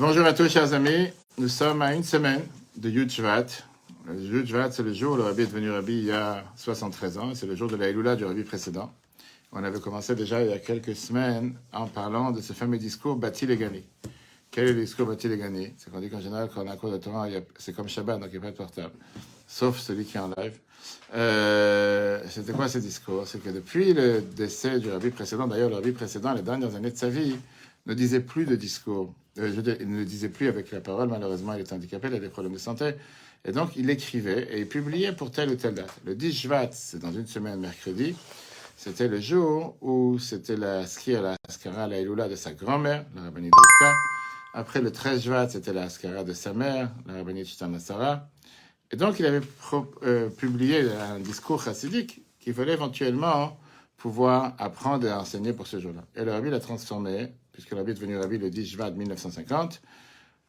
Bonjour à tous, chers amis. Nous sommes à une semaine de Yud Shvat. Le Yud Shvat, c'est le jour où le Rabbi est devenu Rabbi il y a 73 ans. C'est le jour de la du Rabbi précédent. On avait commencé déjà il y a quelques semaines en parlant de ce fameux discours Bati les Gani. Quel est le discours Bati les Gani C'est qu'on dit qu'en général, quand on a un cours de Torah, c'est comme Shabbat, donc il n'y a pas de portable. Sauf celui qui est en live. Euh, C'était quoi ce discours? C'est que depuis le décès du Rabbi précédent, d'ailleurs, le Rabbi précédent, les dernières années de sa vie, ne disait plus de discours. Euh, je il ne disait plus avec la parole, malheureusement, il était handicapé, il a des problèmes de santé. Et donc, il écrivait et il publiait pour telle ou telle date. Le 10 Shvat, c'est dans une semaine, mercredi, c'était le jour où c'était la skira, la skara, la de sa grand-mère, la rabbinite Rivka. Après le 13 Shvat, c'était la skara de sa mère, la rabbinite Chitana Sarah. Et donc, il avait euh, publié un discours chassidique qu'il fallait éventuellement pouvoir apprendre et enseigner pour ce jour-là. Et le rabbi l'a transformé, puisque rabbi est devenu rabbi le 10 juin 1950,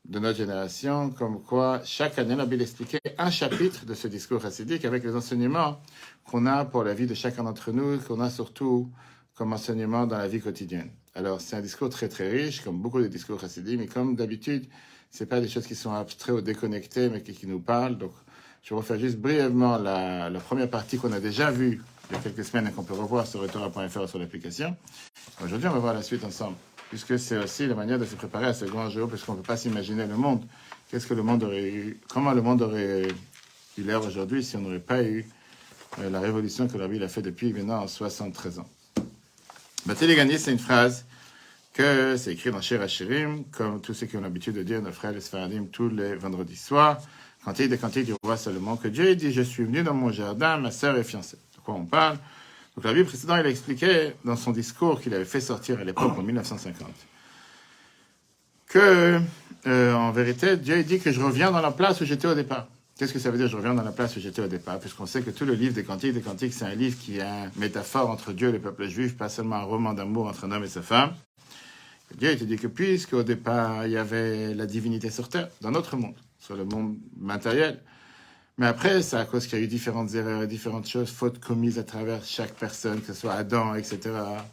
de notre génération, comme quoi chaque année, le rabbi expliquait un chapitre de ce discours chassidique avec les enseignements qu'on a pour la vie de chacun d'entre nous, qu'on a surtout comme enseignement dans la vie quotidienne. Alors, c'est un discours très très riche, comme beaucoup de discours chassidiques, mais comme d'habitude, c'est pas des choses qui sont abstraites ou déconnectées, mais qui, nous parlent. Donc, je vais refaire juste brièvement la, la première partie qu'on a déjà vue il y a quelques semaines et qu'on peut revoir sur retour.fr sur l'application. Aujourd'hui, on va voir la suite ensemble, puisque c'est aussi la manière de se préparer à ce grand jour, puisqu'on ne peut pas s'imaginer le monde. Qu'est-ce que le monde aurait eu, comment le monde aurait eu l'air aujourd'hui si on n'aurait pas eu euh, la révolution que la ville a fait depuis maintenant 73 ans? Gagner, c'est une phrase que c'est écrit dans Shir Hashirim, comme tous ceux qui ont l'habitude de dire nos frères les Sfaradim tous les vendredis soirs. Cantique de cantique du roi Salomon, que Dieu dit Je suis venu dans mon jardin, ma sœur est fiancée. De quoi on parle? Donc, la vie précédente, il a expliqué dans son discours qu'il avait fait sortir à l'époque, en 1950, que, euh, en vérité, Dieu dit que je reviens dans la place où j'étais au départ. Qu'est-ce que ça veut dire, je reviens dans la place où j'étais au départ? Puisqu'on sait que tout le livre des Cantiques des Cantiques, c'est un livre qui est une métaphore entre Dieu et le peuple juif, pas seulement un roman d'amour entre un homme et sa femme. Dieu te dit que puisqu'au départ, il y avait la divinité sur terre, dans notre monde, sur le monde matériel, mais après, c'est à cause qu'il y a eu différentes erreurs et différentes choses, fautes commises à travers chaque personne, que ce soit Adam, etc.,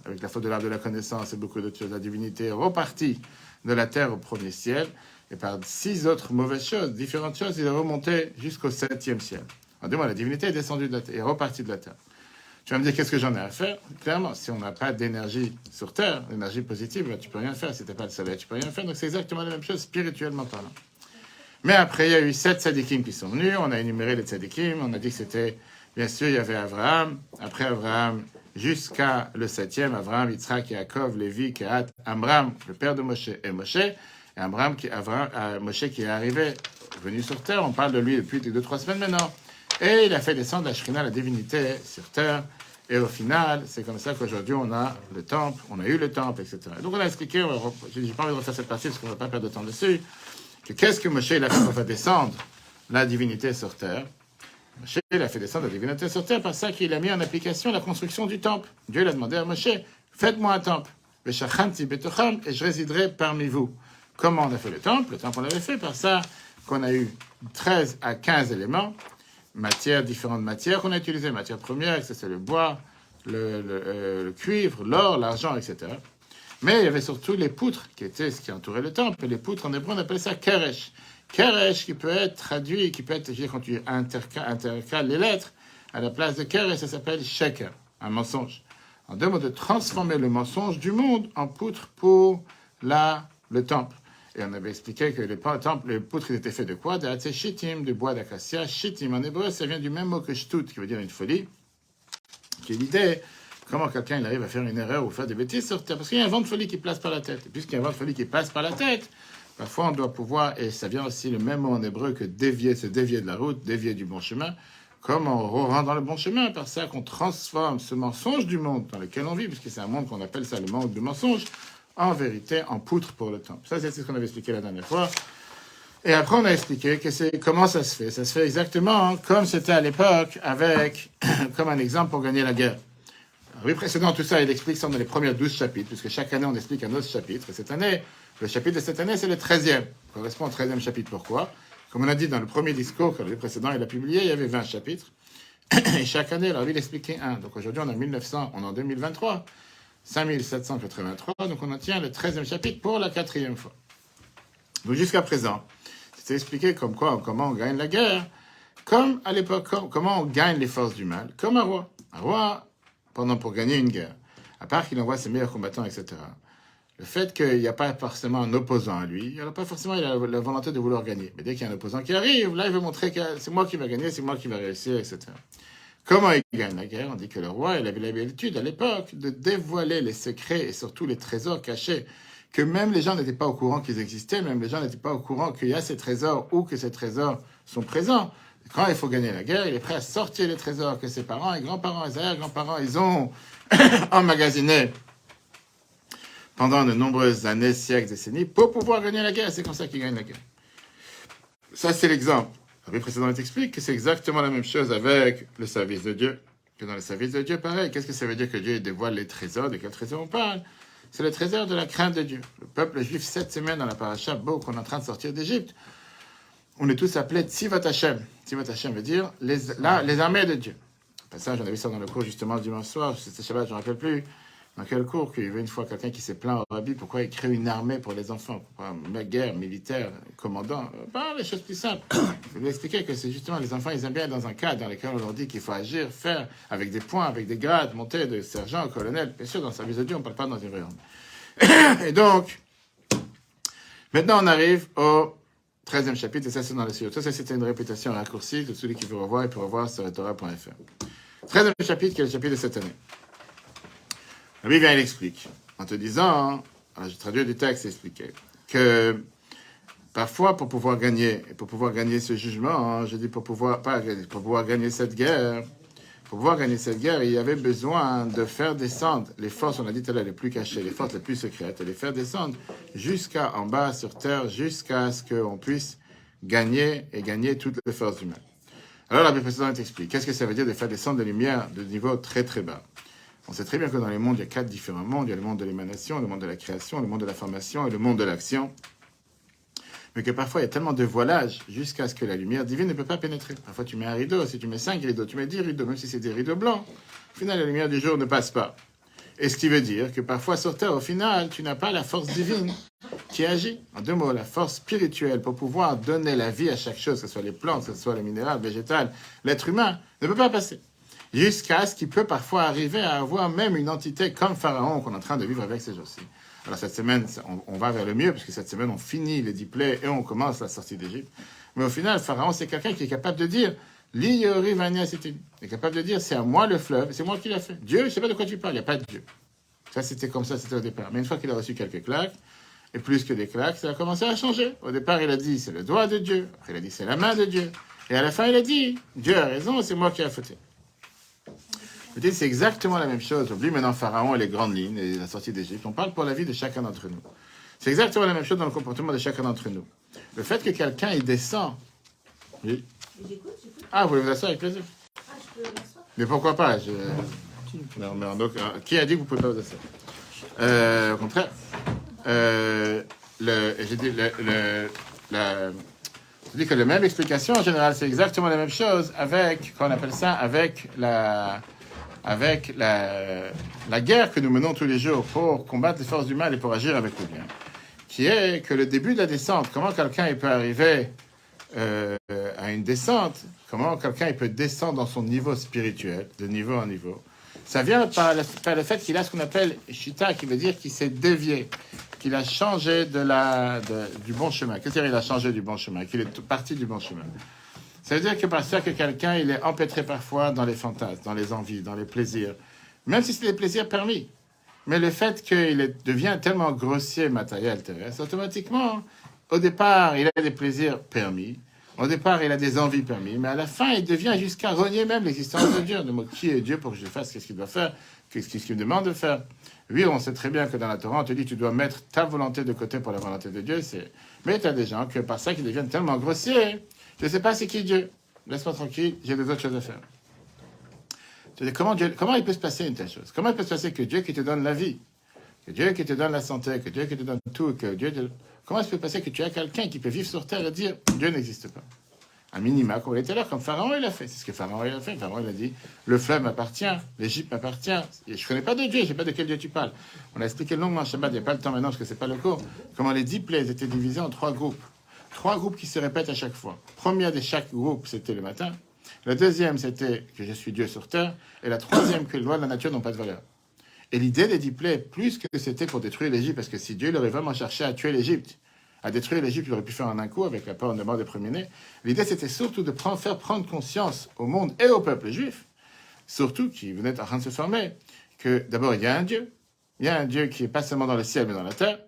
avec la faute de l'arbre de la connaissance et beaucoup d'autres choses, la divinité est repartie de la terre au premier ciel, et par six autres mauvaises choses, différentes choses, il est remonté jusqu'au septième ciel. En deux la divinité est descendue de la terre, est repartie de la terre. Tu vas me dire qu'est-ce que j'en ai à faire? Clairement, si on n'a pas d'énergie sur Terre, d'énergie positive, ben, tu peux rien faire. Si tu pas le soleil, tu peux rien faire. Donc c'est exactement la même chose spirituellement parlant. Mais après, il y a eu sept tzadikim qui sont venus. On a énuméré les tzadikim. On a dit que c'était, bien sûr, il y avait Abraham. Après Abraham, jusqu'à le septième, Abraham, Yitzhak, Yaakov, Lévi, Kehat, Amram, le père de Moshe, et Moshe. Et Abraham, qui, Abraham, euh, Moshe qui est arrivé, venu sur terre. On parle de lui depuis deux, trois semaines maintenant. Et il a fait descendre la Shrina, la divinité, sur terre. Et au final, c'est comme ça qu'aujourd'hui, on a le temple, on a eu le temple, etc. Donc, on a expliqué, je n'ai pas envie de refaire cette partie parce qu'on ne va pas perdre de temps dessus, qu'est-ce que Moshe a fait descendre la divinité sur terre? Moshe a fait descendre la divinité sur terre par ça qu'il a mis en application la construction du temple. Dieu il a demandé à Moshe, faites-moi un temple. et je résiderai parmi vous. Comment on a fait le temple? Le temple, on l'avait fait par ça qu'on a eu 13 à 15 éléments matières, différentes matières qu'on a utilisées. Matières premières, c'est le bois, le, euh, le cuivre, l'or, l'argent, etc. Mais il y avait surtout les poutres qui étaient ce qui entourait le temple. Les poutres, en hébreu, on appelle ça keresh. Keresh qui peut être traduit, qui peut être, quand tu intercales les lettres, à la place de keresh, ça s'appelle sheker, un mensonge. En deux mots, de transformer le mensonge du monde en poutre pour la, le temple. Et on avait expliqué que les, temples, les poutres étaient faits de quoi? De shittim, du bois d'acacia. Shittim, en hébreu, ça vient du même mot que shtut, qui veut dire une folie. Qui est l'idée, comment quelqu'un arrive à faire une erreur ou faire des bêtises sur Terre? Parce qu'il y a un vent de folie qui passe par la tête. Et puisqu'il y a un vent de folie qui passe par la tête, parfois on doit pouvoir, et ça vient aussi le même mot en hébreu que dévier, se dévier de la route, dévier du bon chemin. Comment on rend dans le bon chemin Par ça qu'on transforme ce mensonge du monde dans lequel on vit, puisque c'est un monde qu'on appelle ça le monde de mensonge, en vérité en poutre pour le temple. Ça, c'est ce qu'on avait expliqué la dernière fois. Et après, on a expliqué que c'est comment ça se fait? Ça se fait exactement comme c'était à l'époque, avec comme un exemple pour gagner la guerre. Oui, précédent, tout ça, il explique ça dans les premiers 12 chapitres, puisque chaque année, on explique un autre chapitre. Et cette année, le chapitre de cette année, c'est le 13e. correspond au 13e chapitre. Pourquoi? Comme on a dit dans le premier discours que le précédent, il a publié, il y avait 20 chapitres. Et chaque année, alors, il expliquait un. Donc aujourd'hui, on est en 1900, on est en 2023. 5783, donc on en tient le 13e chapitre pour la quatrième fois. Donc jusqu'à présent, c'est expliqué comme quoi, comment on gagne la guerre, comme à l'époque, comment on gagne les forces du mal, comme un roi. Un roi, pendant pour gagner une guerre, à part qu'il envoie ses meilleurs combattants, etc. Le fait qu'il n'y a pas forcément un opposant à lui, il n'a pas forcément la, volonté de vouloir gagner. Mais dès qu'il y a un opposant qui arrive, là, il veut montrer que c'est moi qui vais gagner, c'est moi qui vais réussir, etc. Comment il gagne la guerre? On dit que le roi, il avait l'habitude à l'époque de dévoiler les secrets et surtout les trésors cachés que même les gens n'étaient pas au courant qu'ils existaient, même les gens n'étaient pas au courant qu'il y a ces trésors ou que ces trésors sont présents. Quand il faut gagner la guerre, il est prêt à sortir les trésors que ses parents et grands-parents, et arrière-grands-parents, ils ont emmagasinés pendant de nombreuses années, siècles, décennies, pour pouvoir gagner la guerre. C'est comme ça qu'ils gagnent la guerre. Ça, c'est l'exemple. Le précédent explique que c'est exactement la même chose avec le service de Dieu. Que dans le service de Dieu, pareil. Qu'est-ce que ça veut dire que Dieu dévoile les trésors? De quels trésors on parle? C'est le trésor de la crainte de Dieu. Le peuple juif, cette semaine dans la paracha Beau, qu'on est en train de sortir d'Égypte, on est tous appelés Tzivat Hashem. Tzivat Hashem veut dire les, les armées de Dieu. Passage, on a vu ça dans le cours justement dimanche soir, c'était Shabbat, je ne me rappelle plus. Dans quel cours qu'il y avait une fois quelqu'un qui s'est plaint au rabbi pourquoi il crée une armée pour les enfants Pourquoi une guerre, militaire, commandant Pas les choses plus simples. Je lui expliquer que c'est justement les enfants, ils aiment bien dans un cadre dans lequel on leur dit qu'il faut agir, faire avec des points, avec des grades, monter de sergent, colonel. Bien sûr, dans le service de Dieu, on ne parle pas dans une armée. Et donc, maintenant on arrive au 13e chapitre, et ça c'est dans le sujet. Ça, c'était une répétition raccourcie. Celui qui veut revoir, il peut revoir sur Torah.fr. 13e chapitre, qui est le chapitre de cette année? La Bible vient, il explique, en te disant, je traduis du texte, expliqué, que parfois, pour pouvoir gagner, et pour pouvoir gagner ce jugement, hein, je dis pour pouvoir, pas pour pouvoir gagner cette guerre, pour pouvoir gagner cette guerre, il y avait besoin de faire descendre les forces, on a dit tout à l'heure, les plus cachées, les forces les plus secrètes, et les faire descendre jusqu'à en bas sur terre, jusqu'à ce qu'on puisse gagner et gagner toutes les forces mal. Alors la Bible explique, qu'est-ce que ça veut dire de faire descendre des lumières de niveau très très bas? On sait très bien que dans les mondes, il y a quatre différents mondes. Il y a le monde de l'émanation, le monde de la création, le monde de la formation et le monde de l'action. Mais que parfois, il y a tellement de voilage jusqu'à ce que la lumière divine ne peut pas pénétrer. Parfois, tu mets un rideau, si tu mets cinq rideaux, tu mets dix rideaux, même si c'est des rideaux blancs. Au final, la lumière du jour ne passe pas. Et ce qui veut dire que parfois sur Terre, au final, tu n'as pas la force divine qui agit. En deux mots, la force spirituelle pour pouvoir donner la vie à chaque chose, que ce soit les plantes, que ce soit les minéraux, végétales, l'être humain, ne peut pas passer jusqu'à ce qu'il peut parfois arriver à avoir même une entité comme Pharaon qu'on est en train de vivre avec ces jours-ci. Alors cette semaine, on, va vers le mieux, puisque cette semaine, on finit les dix plaies et on commence la sortie d'Égypte. Mais au final, Pharaon, c'est quelqu'un qui est capable de dire, L'Iori c'était Il est capable de dire, c'est à moi le fleuve, c'est moi qui l'ai fait. Dieu, je ne sais pas de quoi tu parles, il n'y a pas de Dieu. Ça, c'était comme ça, c'était au départ. Mais une fois qu'il a reçu quelques claques, et plus que des claques, ça a commencé à changer. Au départ, il a dit, c'est le doigt de Dieu. Il a dit, c'est la main de Dieu. Et à la fin, il a dit, Dieu a raison, c'est moi qui ai fauté c'est exactement la même chose. Oublie maintenant Pharaon et les grandes lignes et la sortie d'Égypte. On parle pour la vie de chacun d'entre nous. C'est exactement la même chose dans le comportement de chacun d'entre nous. Le fait que quelqu'un il descend. Oui. Ah, vous voulez vous asseoir avec plaisir? Ah, je peux Mais pourquoi pas? Je... non, donc, euh, Qui a dit que vous ne pouvez pas vous asseoir? Euh, Au contraire. Euh, j'ai dit, le, le, la, je dis que la même explication, en général, c'est exactement la même chose avec, qu'on appelle ça, avec la, avec la, guerre que nous menons tous les jours pour combattre les forces du mal et pour agir avec le bien, qui est que le début de la descente, comment quelqu'un peut arriver euh, à une descente, comment quelqu'un peut descendre dans son niveau spirituel, de niveau en niveau, ça vient par le, fait qu'il a ce qu'on appelle shita, qui veut dire qu'il s'est dévié, qu'il a changé du bon chemin. Qu'est-ce qu'il a changé du bon chemin Qu'il est parti du bon chemin. Ça veut dire que parfois que quelqu'un, il est empêtré parfois dans les fantasmes, dans les envies, dans les plaisirs. Même si c'est des plaisirs permis. Mais le fait qu'il devient tellement grossier, matériel, terrestre, automatiquement, au départ, il a des plaisirs permis. Au départ, il a des envies permis. Mais à la fin, il devient jusqu'à renier même l'existence de Dieu. De moi, qui est Dieu pour que je fasse Qu'est-ce qu'il doit faire Qu'est-ce qu'il me demande de faire? Oui, on sait très bien que dans la Torah, on te dit tu dois mettre ta volonté de côté pour la volonté de Dieu. Mais tu as des gens que par ça, qui deviennent tellement grossiers je ne sais pas c'est qui Dieu. Laisse-moi tranquille, j'ai des autres choses à faire. comment, Dieu, comment il peut se passer une telle chose? Comment il peut se passer que Dieu qui te donne la vie, que Dieu qui te donne la santé, que Dieu qui te donne tout, que Dieu Comment il peut se passer que tu as quelqu'un qui peut vivre sur terre et dire Dieu n'existe pas? Un minima comme on était là, comme Pharaon il a fait. C'est ce que Pharaon il a fait. Pharaon il a dit le fleuve m'appartient, l'Égypte m'appartient. Je ne connais pas de Dieu, je ne sais pas de quel Dieu tu parles. On a expliqué longuement Shabbat, il n'y a pas le temps maintenant parce que c'est pas le cours. Comment les dix plaies étaient divisées en trois groupes. Trois groupes qui se répètent à chaque fois. Première de chaque groupe, c'était le matin. La deuxième, c'était que je suis Dieu sur terre. Et la troisième, que les lois de la nature n'ont pas de valeur. Et l'idée des dix plaies, plus que c'était pour détruire l'Égypte, parce que si Dieu aurait vraiment cherché à tuer l'Égypte, à détruire l'Égypte, il aurait pu faire en un coup avec la peur de mort des premiers-nés. L'idée, c'était surtout de faire prendre conscience au monde et au peuple juif, surtout qui venait en train de se former, que d'abord, il y a un Dieu. Il y a un Dieu qui est pas seulement dans le ciel, mais dans la terre.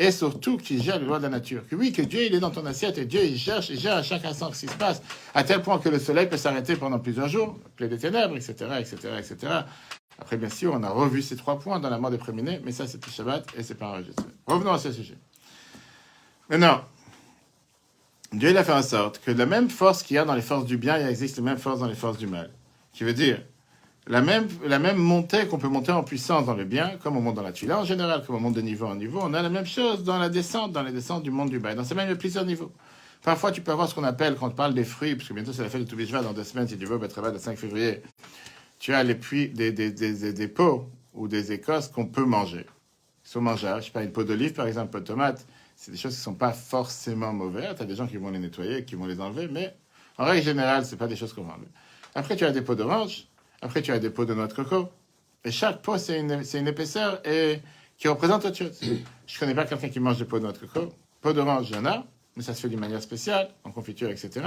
Et surtout, qui gère les lois de la nature. Que oui, que Dieu, il est dans ton assiette et Dieu, il cherche, il gère à chaque instant ce qui se passe, à tel point que le soleil peut s'arrêter pendant plusieurs jours, plaie des ténèbres, etc., etc., etc. Après, bien sûr, on a revu ces trois points dans la mort des premiers-nés, mais ça, c'était Shabbat et c'est pas enregistré. Revenons à ce sujet. Maintenant, Dieu il a fait en sorte que la même force qu'il y a dans les forces du bien, il existe la même force dans les forces du mal. Qui veut dire, la même, montée qu'on peut monter en puissance dans le bien, comme on monte dans la tuila en général, comme on monte de niveau en niveau, on a la même chose dans la descente, dans les descentes du monde du bas. Dans ces mêmes, plusieurs niveaux. Parfois, tu peux avoir ce qu'on appelle, quand on parle des fruits, parce que bientôt c'est la fête de Toubishva dans deux semaines, si tu veux, travail le 5 février, tu as les puits, des, des pots ou des écosses qu'on peut manger. Ils sont mangeables. Je sais pas, une peau d'olive, par exemple, une peau de tomate c'est des choses qui ne sont pas forcément mauvaises. Tu as des gens qui vont les nettoyer, qui vont les enlever, mais en règle générale, ce pas des choses qu'on va enlever. Après, tu as des pots d'orange, après, tu as des pots de noix de coco. Et chaque pot, c'est une, une, épaisseur et qui représente autre chose. Je ne connais pas quelqu'un qui mange des pots de noix de coco. Pot d'orange, il y en a, mais ça se fait d'une manière spéciale, en confiture, etc.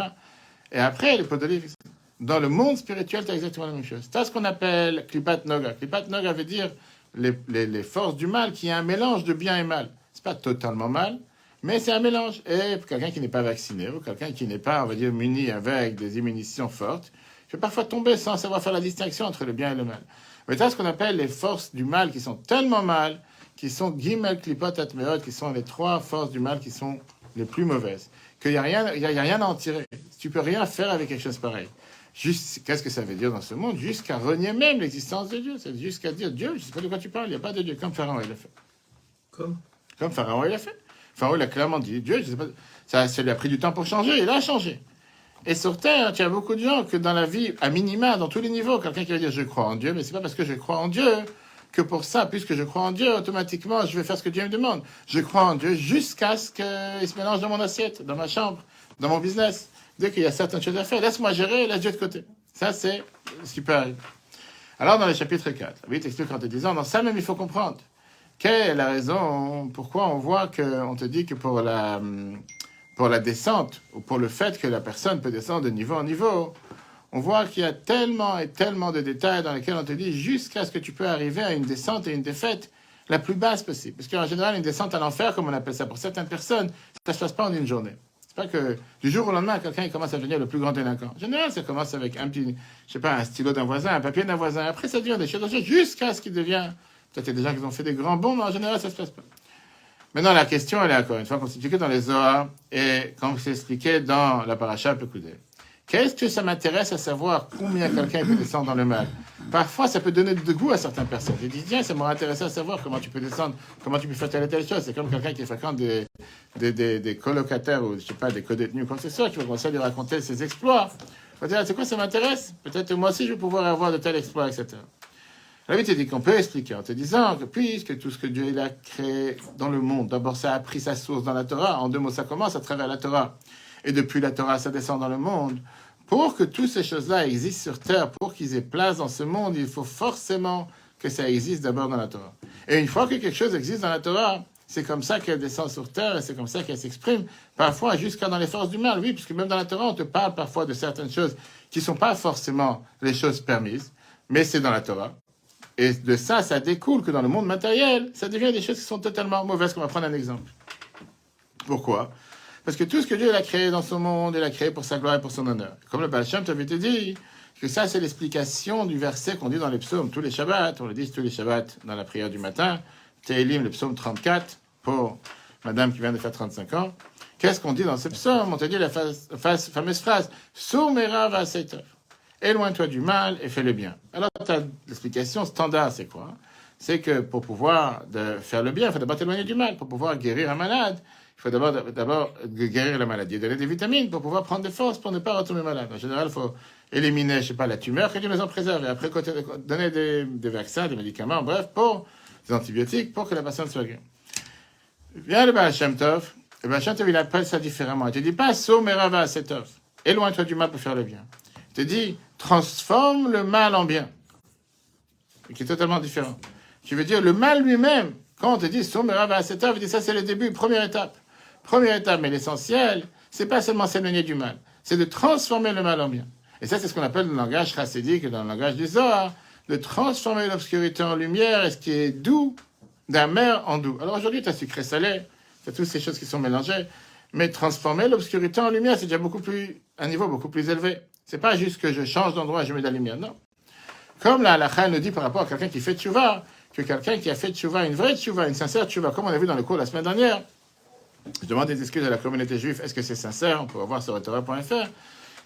Et après, les pots d'olive. Dans le monde spirituel, tu as exactement la même chose. Tu as ce qu'on appelle klipat noga. Klipat noga veut dire les, les, forces du mal, qui est un mélange de bien et mal pas totalement mal, mais c'est un mélange. Et pour quelqu'un qui n'est pas vacciné, ou quelqu'un qui n'est pas, on va dire, muni avec des immunitions fortes, il peut parfois tomber sans savoir faire la distinction entre le bien et le mal. Mais tu ce qu'on appelle les forces du mal qui sont tellement mal, qui sont gimel, klipot, atmeot, qui sont les trois forces du mal qui sont les plus mauvaises. Qu'il n'y a, rien, y a rien à en tirer. Tu peux rien faire avec quelque chose pareil. Qu'est-ce que ça veut dire dans ce monde? Jusqu'à renier même l'existence de Dieu. C'est jusqu'à dire Dieu, je ne sais pas de quoi tu parles, il n'y a pas de Dieu, comme Pharaon il l'a fait. Comme? Comme Pharaon il a fait. Pharaon il a clairement dit Dieu, je sais pas, ça, ça lui a pris du temps pour changer, il a changé. Et sur Terre, tu as beaucoup de gens que dans la vie, à minima, dans tous les niveaux, quelqu'un qui va dire je crois en Dieu, mais c'est pas parce que je crois en Dieu que pour ça, puisque je crois en Dieu, automatiquement, je vais faire ce que Dieu me demande. Je crois en Dieu jusqu'à ce qu'il se mélange dans mon assiette, dans ma chambre, dans mon business. Dès qu'il y a certaines choses à faire, laisse-moi gérer, laisse Dieu de côté. Ça, c'est ce qui peut arriver. Alors, dans le chapitre 4, oui, t'explique en te disant, dans ça même, il faut comprendre quelle est la raison pourquoi on voit qu'on te dit que pour la, pour la descente, ou pour le fait que la personne peut descendre de niveau en niveau, on voit qu'il y a tellement et tellement de détails dans lesquels on te dit jusqu'à ce que tu peux arriver à une descente et une défaite la plus basse possible. Parce qu'en général, une descente à l'enfer, comme on appelle ça pour certaines personnes, ça ne se passe pas en une journée. C'est pas que du jour au lendemain, quelqu'un commence à devenir le plus grand délinquant. En général, ça commence avec un petit, je sais pas, un stylo d'un voisin, un papier d'un voisin. Après, ça devient des choses jusqu'à ce qu'il devient Peut-être y des gens qui ont fait des grands bons, mais en général, ça se passe pas. Maintenant, la question, elle est encore une fois constituée dans les Zohar et comme c'est expliqué dans la paracha Pekoudé. Qu'est-ce que ça m'intéresse à savoir combien quelqu'un peut descendre dans le mal? Parfois, ça peut donner de goût à certaines personnes. Je dis, tiens, ça m'aurait intéressé à savoir comment tu peux descendre, comment tu peux faire telle et telle chose. C'est comme quelqu'un qui fréquente des, des, des, des, colocataires ou, je sais pas, des co-détenus, comme c'est ça, qui va commencer à lui raconter ses exploits. Il va dire, c'est quoi, ça m'intéresse? Peut-être moi aussi, je vais pouvoir avoir de tels exploits, etc. La te dit qu'on peut expliquer en te disant que puisque tout ce que Dieu a créé dans le monde, d'abord ça a pris sa source dans la Torah, en deux mots ça commence à travers la Torah, et depuis la Torah ça descend dans le monde, pour que toutes ces choses-là existent sur terre, pour qu'ils aient place dans ce monde, il faut forcément que ça existe d'abord dans la Torah. Et une fois que quelque chose existe dans la Torah, c'est comme ça qu'elle descend sur terre et c'est comme ça qu'elle s'exprime, parfois jusqu'à dans les forces du mal, oui, puisque même dans la Torah, on te parle parfois de certaines choses qui ne sont pas forcément les choses permises, mais c'est dans la Torah. Et de ça, ça découle que dans le monde matériel, ça devient des choses qui sont totalement mauvaises. On va prendre un exemple. Pourquoi? Parce que tout ce que Dieu a créé dans son monde, il a créé pour sa gloire et pour son honneur. Comme le Baal Shem t'avait dit, que ça, c'est l'explication du verset qu'on dit dans les psaumes tous les Shabbats. On le dit tous les Shabbats dans la prière du matin. Télim, le psaume 34, pour madame qui vient de faire 35 ans. Qu'est-ce qu'on dit dans ce psaume? On te dit la fameuse phrase Soumera va éloigne-toi du mal et fais le bien. Alors, l'explication standard, c'est quoi? C'est que pour pouvoir faire le bien, il faut d'abord t'éloigner du mal. Pour pouvoir guérir un malade, il faut d'abord, guérir la maladie, donner des vitamines pour pouvoir prendre des forces pour ne pas retomber malade. En général, il faut éliminer, je sais pas, la tumeur, que Dieu nous en préserve. Et après, donner des, vaccins, des médicaments, bref, pour des antibiotiques, pour que la patiente soit guérie. Viens le Baal Shem Tov. Le Tov, il appelle ça différemment. Il te dit pas, Somerava Setov. Éloigne-toi du mal pour faire le bien. Il te dit, transforme le mal en bien. Qui est totalement différent. Qui veut dire, le mal lui-même, quand on te dit Somerava Setov, il dit ça, c'est le début, première étape. Première étape, mais l'essentiel, c'est pas seulement s'éloigner du mal, c'est de transformer le mal en bien. Et ça, c'est ce qu'on appelle le langage chassidique, dans le langage du Zohar, de transformer l'obscurité en lumière et ce qui est doux d'un mer en doux. Alors aujourd'hui, tu as sucré salé, tu as toutes ces choses qui sont mélangées, mais transformer l'obscurité en lumière, c'est déjà beaucoup plus, un niveau beaucoup plus élevé. C'est pas juste que je change d'endroit et je mets de la lumière, non. Comme la halakha nous dit par rapport à quelqu'un qui fait tchouva, que quelqu'un qui a fait tchouva, une vraie tchouva, une sincère tchouva, comme on a vu dans le cours la semaine dernière, je demande des excuses à la communauté juive, est-ce que c'est sincère? On peut voir sur Torah.fr.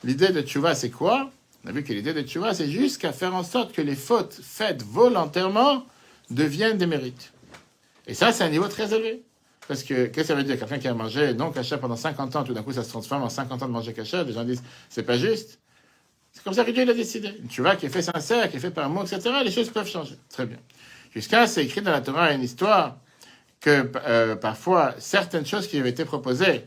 L'idée de tchouva, c'est quoi? On a vu que l'idée de tchouva, c'est jusqu'à faire en sorte que les fautes faites volontairement deviennent des mérites. Et ça, c'est un niveau très élevé. Parce que, qu'est-ce que ça veut dire? Quelqu'un qui a mangé non caché pendant 50 ans, tout d'un coup, ça se transforme en 50 ans de manger caché. Les gens disent, c'est pas juste. C'est comme ça que Dieu l'a décidé. Une tchouva qui est fait sincère, qui est fait par amour, etc., les choses peuvent changer. Très bien. Jusqu'à, c'est écrit dans la Torah une histoire que euh, parfois, certaines choses qui avaient été proposées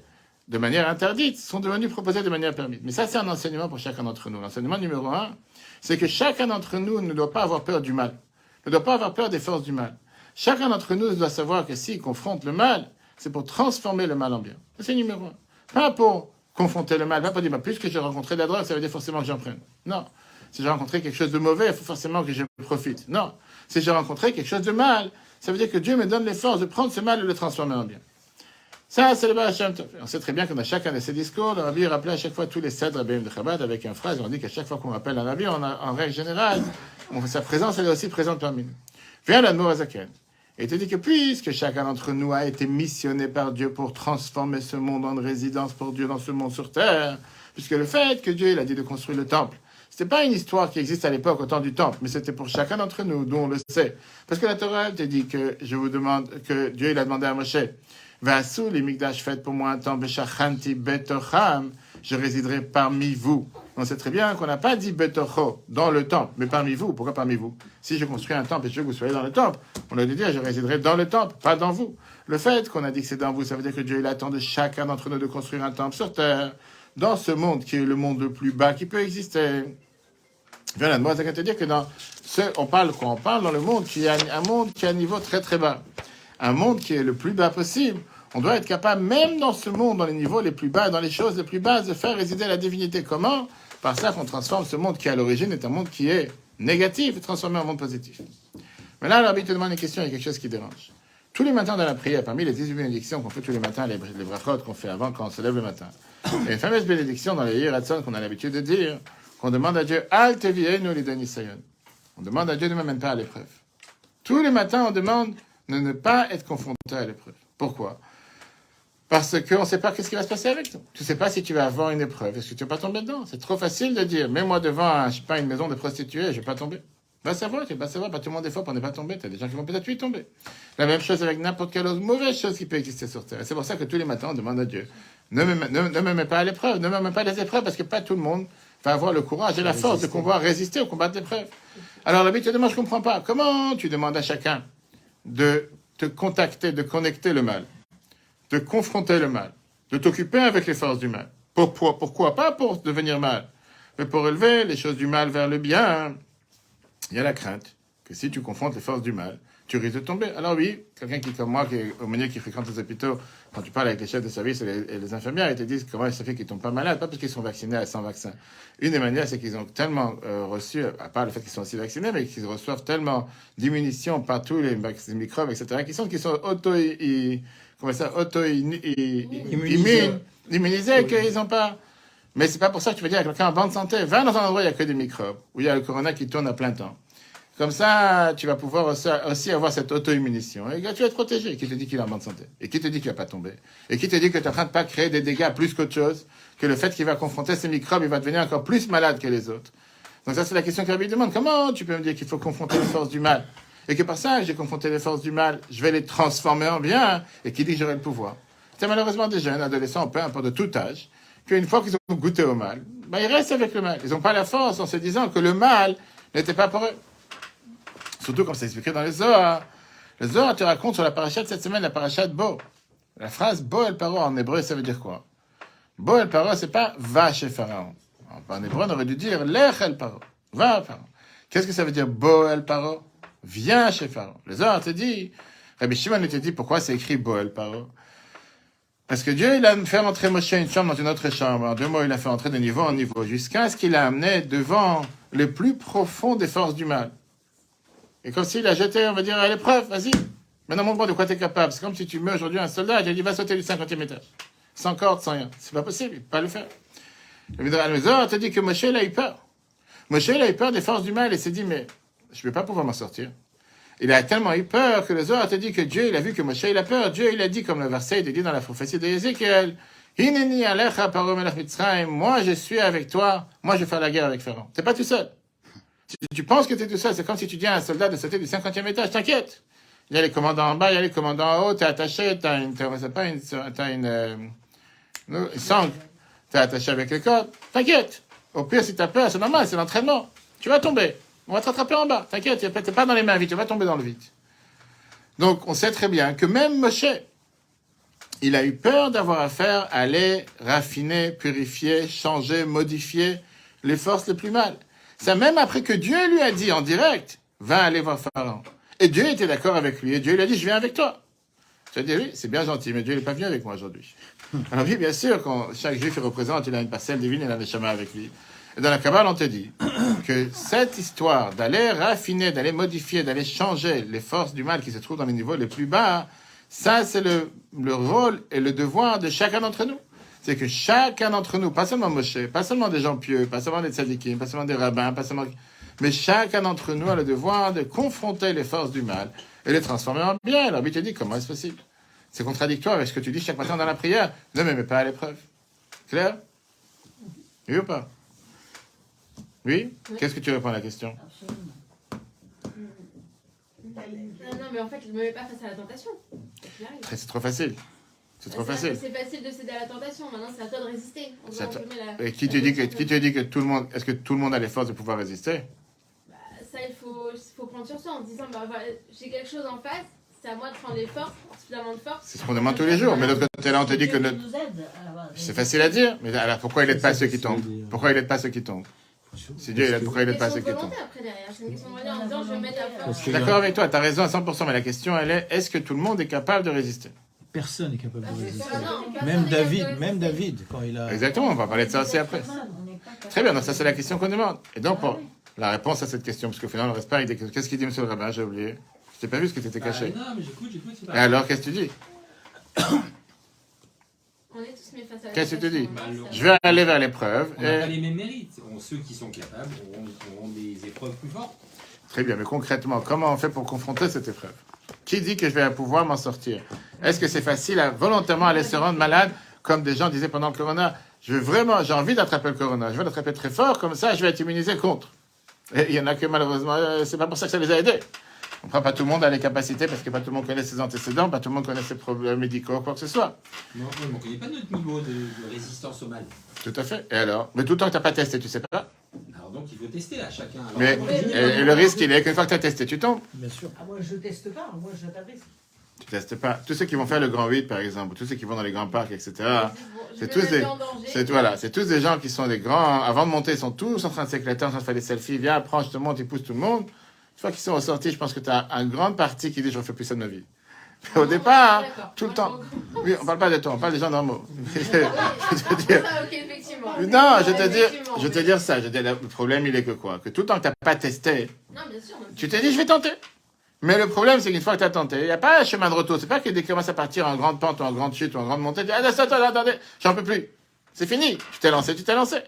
de manière interdite sont devenues proposées de manière permise. Mais ça, c'est un enseignement pour chacun d'entre nous. L'enseignement numéro un, c'est que chacun d'entre nous ne doit pas avoir peur du mal, ne doit pas avoir peur des forces du mal. Chacun d'entre nous doit savoir que s'il confronte le mal, c'est pour transformer le mal en bien. C'est numéro un. Pas pour confronter le mal, pas pour dire, bah, plus que j'ai rencontré la drogue, ça veut dire forcément que j'en prenne. Non. Si j'ai rencontré quelque chose de mauvais, il faut forcément que je profite. Non. Si j'ai rencontré quelque chose de mal, ça veut dire que Dieu me donne les forces de prendre ce mal et de le transformer en bien. Ça, c'est le Baal. On sait très bien qu'on a chacun de ces discours, le Rabbi rappelait à chaque fois tous les sept rabbins de Chabad avec une phrase. On dit qu'à chaque fois qu'on appelle un Rabbi, en règle générale, sa présence, elle est aussi présente parmi nous. Viens l'Admour Azaken. Te dit que puisque chacun d'entre nous a été missionné par Dieu pour transformer ce monde en résidence pour Dieu dans ce monde sur terre, puisque le fait que Dieu il a dit de construire le temple, n'est pas une histoire qui existe à l'époque au temps du temple, mais c'était pour chacun d'entre nous, dont on le sait. Parce que la Torah te dit que je vous demande, que Dieu il a demandé à Moshe, Vassou, les Migdash, faites pour moi un temple, je résiderai parmi vous. On sait très bien qu'on n'a pas dit Betocho dans le temple, mais parmi vous. Pourquoi parmi vous? Si je construis un temple et je que vous soyez dans le temple, on a dû dire je résiderai dans le temple, pas dans vous. Le fait qu'on a dit que c'est dans vous, ça veut dire que Dieu il attend de chacun d'entre nous de construire un temple sur terre, dans ce monde qui est le monde le plus bas qui peut exister. Voilà, moi, ça te dire que dans ce, on parle quoi? On parle dans le monde qui a un monde qui a un niveau très très bas. Un monde qui est le plus bas possible. On doit être capable, même dans ce monde, dans les niveaux les plus bas, dans les choses les plus basses, de faire résider la divinité. Comment? Par ça qu'on transforme ce monde qui, à l'origine, est un monde qui est négatif transformé en monde positif. Mais là, l'arbitre demande une question, il y a quelque chose qui dérange. Tous les matins dans la prière, parmi les 18 bénédictions qu'on fait tous les matins, les, les qu'on fait avant quand on se lève le matin, il y a une fameuse bénédiction dans les Yiratson qu'on a l'habitude de dire, qu'on demande à Dieu, Al nous. On demande à Dieu ne m'amène pas à l'épreuve. Tous les matins, on demande de ne pas être confronté à l'épreuve. Pourquoi? Parce qu'on ne sait pas qu'est-ce qui va se passer avec toi. Tu ne sais pas si tu vas avoir une épreuve. Est-ce que tu vas pas tomber dedans? C'est trop facile de dire, mets-moi devant, je sais pas, une maison de prostituées, je vais pas tomber. Va savoir, tu vas savoir, pas tout le monde est fort pour ne pas tomber. Tu as des gens qui vont peut-être y tomber. La même chose avec n'importe quelle autre mauvaise chose qui peut exister sur Terre. C'est pour ça que tous les matins, on demande à Dieu, ne me, ne, me mets pas à l'épreuve, ne me mets pas les épreuves, parce que pas tout le monde va avoir le courage et la force de pouvoir résister au combat d'épreuve. Alors la te demande, je comprends pas. Comment tu demandes à chacun de te contacter, de connecter le mal, de confronter le mal, de t'occuper avec les forces du mal Pourquoi, pourquoi pas pour devenir mal, mais pour élever les choses du mal vers le bien Il y a la crainte que si tu confrontes les forces du mal, tu risques de tomber. Alors oui, quelqu'un qui, comme moi, qui est aumônier, qui fréquente les hôpitaux, quand tu parles avec les chefs de service et les, infirmières, ils te disent comment ça fait qu'ils tombent pas malades, pas parce qu'ils sont vaccinés à 100 vaccins. Une des manières, c'est qu'ils ont tellement euh, reçu, à part le fait qu'ils sont aussi vaccinés, mais qu'ils reçoivent tellement d'immunition par tous les, microbes, etc., qu'ils sont, qu'ils sont auto, comment ça, auto immunisés, qu'ils n'ont pas. Mais c'est pas pour ça que tu vas dire à quelqu'un en bonne santé, va dans un endroit où il n'y a que des microbes, où il y a le corona qui tourne à plein temps. Comme ça, tu vas pouvoir aussi, avoir cette auto-immunition. Et tu vas être protégé. Qui te dit qu'il est en bonne santé? Et qui te dit qu'il va pas tomber? Et qui te dit que tu es en train de pas créer des dégâts plus qu'autre chose? Que le fait qu'il va confronter ces microbes, il va devenir encore plus malade que les autres? Donc ça, c'est la question qu'il demande. Comment tu peux me dire qu'il faut confronter les forces du mal? Et que par ça, j'ai confronté les forces du mal, je vais les transformer en bien. Et qui dit que j'aurai le pouvoir? C'est malheureusement des jeunes, adolescents, peu importe de tout âge, qu'une fois qu'ils ont goûté au mal, ben, ils restent avec le mal. Ils n'ont pas la force en se disant que le mal n'était pas pour eux. Surtout comme c'est expliqué dans les Zohar. Le Zohar te raconte sur la parachat cette semaine, la parachat Bo. La phrase Bo el Paro en hébreu, ça veut dire quoi? Bo el Paro, c'est pas va chez Pharaon. En hébreu, on aurait dû dire Lech el Paro. Va Pharaon. Qu'est-ce que ça veut dire Bo el Paro? Viens chez Pharaon. Le Zohar te dit, Rabbi Shimon te dit pourquoi c'est écrit Bo el Paro parce que Dieu, il a fait entrer Moshe une chambre dans une autre chambre. En deux mots, il a fait entrer de niveau en niveau, jusqu'à ce qu'il a amené devant le plus profond des forces du mal. Et comme s'il a jeté, on va dire, à l'épreuve, vas-y. Maintenant, montre-moi de quoi tu es capable. C'est comme si tu mets aujourd'hui un soldat, il dit, va sauter du 50e étage. Sans corde, sans rien. C'est pas possible, il peut pas le faire. Le Midrash te dit que Moshe, il a eu peur. Moshe, il a eu peur des forces du mal et s'est dit, mais je ne vais pas pouvoir m'en sortir. Il a tellement eu peur que le Zohar te dit que Dieu, il a vu que Moshe, il a peur. Dieu, il a dit, comme le verset il dit dans la prophétie d'Ézéchiel, Hineni alecha moi je suis avec toi, moi je vais faire la guerre avec Pharaon. T'es pas tout seul. Si tu penses que tu es tout seul, c'est comme si tu dis à un soldat de sauter du 50e étage, t'inquiète. Il y a les commandants en bas, il y a les commandants en haut, t'es attaché, t'as une, t'as pas une, t'as une, euh, t'es attaché avec les cordes, t'inquiète. Au pire, si t'as peur, c'est normal, c'est l'entraînement. Tu vas tomber. On va te rattraper en bas. T'inquiète, tu pas dans les mains vite, tu vas tomber dans le vide. Donc, on sait très bien que même Moshe, il a eu peur d'avoir affaire à aller raffiner, purifier, changer, modifier les forces les plus mal. C'est même après que Dieu lui a dit en direct, va aller voir Pharaon. Et Dieu était d'accord avec lui. Et Dieu lui a dit, je viens avec toi. Tu as dit, oui, c'est bien gentil, mais Dieu n'est pas venu avec moi aujourd'hui. Alors oui, bien sûr, quand chaque juif représente, il a une parcelle divine, il a des chemins avec lui. Et dans la Kabbale, on te dit que cette histoire d'aller raffiner, d'aller modifier, d'aller changer les forces du mal qui se trouvent dans les niveaux les plus bas, ça, c'est le, le rôle et le devoir de chacun d'entre nous. C'est que chacun d'entre nous, pas seulement Moshe, pas seulement des gens pieux, pas seulement des tzadikim, pas seulement des rabbins, pas seulement... Mais chacun d'entre nous a le devoir de confronter les forces du mal et les transformer en bien. Alors, lui te dit, comment est-ce possible? C'est contradictoire avec ce que tu dis chaque matin dans la prière. Ne me mets pas à l'épreuve. Clair? Oui ou pas? Oui, Qu'est-ce que tu réponds à la question? Non, mais en fait, ne me mets pas face à la tentation. C'est trop facile. C'est trop facile. C'est facile de céder à la tentation. Maintenant, c'est à toi de résister. Et qui te dit que, qui te dit que tout le monde, est-ce que tout le monde a les forces de pouvoir résister? Bah, Ça, il faut, faut prendre sur soi en disant, bah, j'ai quelque chose en face. C'est à moi de prendre les forces, suffisamment de force. C'est ce qu'on demande tous les jours. Mais de l'autre côté, là, on te dit que. C'est facile à dire. Mais alors, pourquoi il n'aide pas ceux qui tombent? Pourquoi il n'aide pas ceux qui tombent? C'est Dieu, il a, pourquoi il n'est pas tombent Je suis d'accord avec toi, tu as raison à 100%, mais la question, elle est est-ce que tout le monde est capable de résister? Personne n'est capable de ah, résister. Même David, même David, quand il a. Exactement, on va parler de ça aussi après. Très bien, donc ça, c'est la question qu'on demande. Et donc, pour la réponse à cette question, parce que finalement, on reste pas avec Qu'est-ce qu'il dit, monsieur le rabbin? J'ai oublié. Je t'ai pas vu ce que tu étais caché. non, mais j'écoute, j'écoute. Et alors, qu'est-ce que tu dis? Qu'est-ce que tu dis Je vais aller vers l'épreuve. On n'a pas les mêmes mérites. ceux qui sont capables auront, des épreuves plus fortes. Très bien, mais concrètement, comment on fait pour confronter cette épreuve? Qui dit que je vais pouvoir m'en sortir? Est-ce que c'est facile à volontairement aller se rendre malade, comme des gens disaient pendant le corona? Je veux vraiment, j'ai envie d'attraper le corona, je veux l'attraper très fort, comme ça je vais être immunisé contre. Et il y en a que malheureusement, euh, c'est pas pour ça que ça les a aidés. On prend pas tout le monde à les capacités parce que pas tout le monde connaît ses antécédents, pas tout le monde connaît ses problèmes médicaux, quoi que ce soit. Non, on ne connaît pas notre niveau de, résistance au mal. Tout à fait. Et alors? Mais tout le temps que tu n'as pas testé, tu sais pas Alors donc il faut tester à chacun. mais et, le risque, il est qu'une fois que tu as testé, tu tombes. Bien sûr. Ah, moi je teste pas, moi je pas de risque. Tu testes pas. Tous ceux qui vont faire le grand 8, par exemple, tous ceux qui vont dans les grands parcs, etc. c'est tous des, c'est voilà, c'est tous des gens qui sont des grands. Avant de monter, ils sont tous en train de s'éclater, en train de faire des selfies. Viens, prends, je te monte, ils poussent tout le monde. Une fois qu'ils sont ressortis, je pense que tu as un grand parti qui dit je ne refais plus ça de ma vie. Mais au départ, tout le temps. Oui, on ne parle pas de toi, on parle des gens normaux. je te dire... Non, je te dire, je te dire ça. Je te le problème, il est que quoi? Que tout le temps que tu n'as pas testé, tu t'es dit je vais tenter. Mais le problème, c'est qu'une fois que tu as tenté, il n'y a pas un chemin de retour. C'est pas que dès qu'il commence à partir en grande pente ou en grande chute ou en grande montée, tu dis, ah, attends, attends, attendez, j'en peux plus. C'est fini. Tu t'es lancé, tu t'es lancé.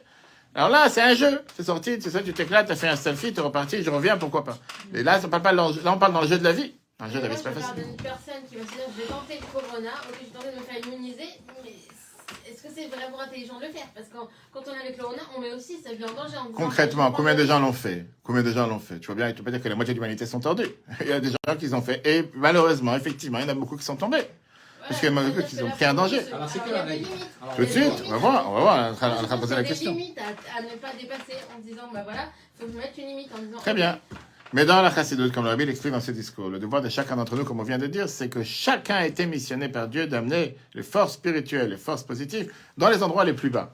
Alors là, c'est un jeu. C'est sorti, c'est ça, tu t'éclates, tu as fait un selfie, tu es reparti, je reviens, pourquoi pas. Et là, on parle pas là, on parle dans le jeu de la vie. Dans le jeu de la vie, c'est pas facile. Je parle d'une personne qui va se dire, je vais tenter le corona, ok, je vais tenter de me faire immuniser, mais est-ce que c'est vraiment intelligent de le faire? Parce que quand on avec le corona, on met aussi sa vie en danger. En Concrètement, combien de gens l'ont fait? Combien de gens l'ont fait? Tu vois bien, tu peux pas dire que la moitié de l'humanité sont tordus. il y a des gens qui l'ont fait. Et malheureusement, effectivement, il y en a beaucoup qui sont tombés. Parce qu'il y a beaucoup qui ont pris un danger. Alors, c'est Il quoi la règle Tout de Il suite, on va voir, on va voir, on de poser la Il y a question. des limites à, à ne pas dépasser en disant, bah voilà, faut que je mette une limite en disant. Très bien. Mais dans la chassidoute, comme le Rabbi l'explique dans ce discours, le devoir de chacun d'entre nous, comme on vient de dire, c'est que chacun a été missionné par Dieu d'amener les forces spirituelles, les forces positives, dans les endroits les plus bas.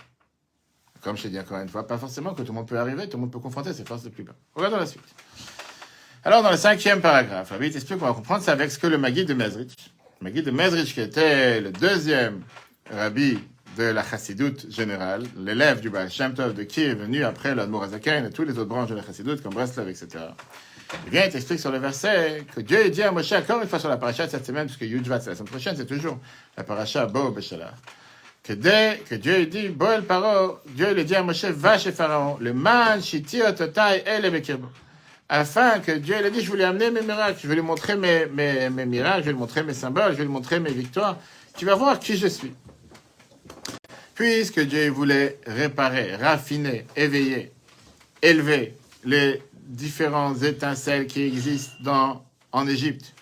Comme je t'ai dit encore une fois, pas forcément que tout le monde peut arriver, tout le monde peut confronter ces forces les plus bas. Regardons la suite. Alors, dans le cinquième paragraphe, Rabbi t'explique qu'on va comprendre ça avec ce que le Maguide de Mezrich, le de Mezrich, qui était le deuxième Rabbi de la chassidoute générale, l'élève du Baal Shem Tov de qui est venu après l'Admorazaken et toutes les autres branches de la chassidoute comme Breslov, etc. Il vient et t'explique sur le verset que Dieu dit à Moshe, encore une fois sur la paracha de cette semaine, puisque Yudvat c'est la semaine prochaine, c'est toujours la paracha Bo Beshalach. Que dès que Dieu dit, Bo el Paro, Dieu il a dit à Moshe, va chez Pharaon, le man, shiti ototai, et bekirbo. Afin que Dieu il a dit, je lui amener mes miracles, je vais lui montrer mes, mes, mes miracles, je vais lui montrer mes symboles, je vais lui montrer mes victoires. Tu vas voir qui je suis. Puisque Dieu voulait réparer, raffiner, éveiller, élever les différents étincelles qui existent dans, en Égypte,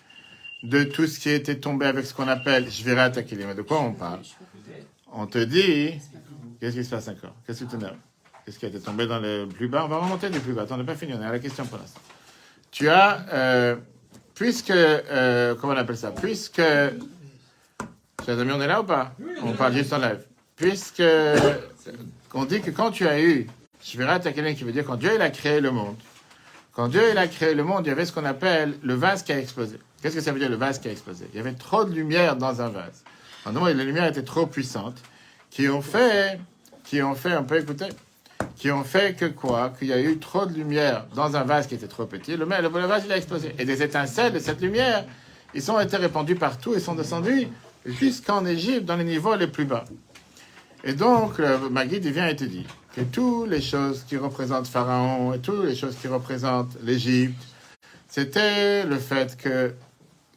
de tout ce qui était tombé avec ce qu'on appelle Shvirat Akilim. De quoi on parle? On te dit, qu'est-ce qui se passe encore? Qu'est-ce que tu t'énerves Qu'est-ce qui a été tombé dans le plus bas? On va remonter du plus bas. Attends, on n'est pas fini, on est à la question pour l'instant. Tu as, euh, puisque, euh, comment on appelle ça? Puisque, chers amis, on est là ou pas? On parle juste en live. Puisque, on dit que quand tu as eu Shvirat Akilim, qui veut dire quand Dieu il a créé le monde, quand Dieu il a créé le monde, il y avait ce qu'on appelle le vase qui a explosé. Qu'est-ce que ça veut dire le vase qui a explosé? Il y avait trop de lumière dans un vase. En moment, les lumières étaient trop puissantes, qui ont fait, qui ont fait, on peut écouter, qui ont fait que quoi Qu'il y a eu trop de lumière dans un vase qui était trop petit. Le, le, le vase il a explosé. Et des étincelles de cette lumière, ils ont été répandus partout et sont descendus jusqu'en Égypte dans les niveaux les plus bas. Et donc, le Maguide il vient et te dit que toutes les choses qui représentent Pharaon et toutes les choses qui représentent l'Égypte, c'était le fait que,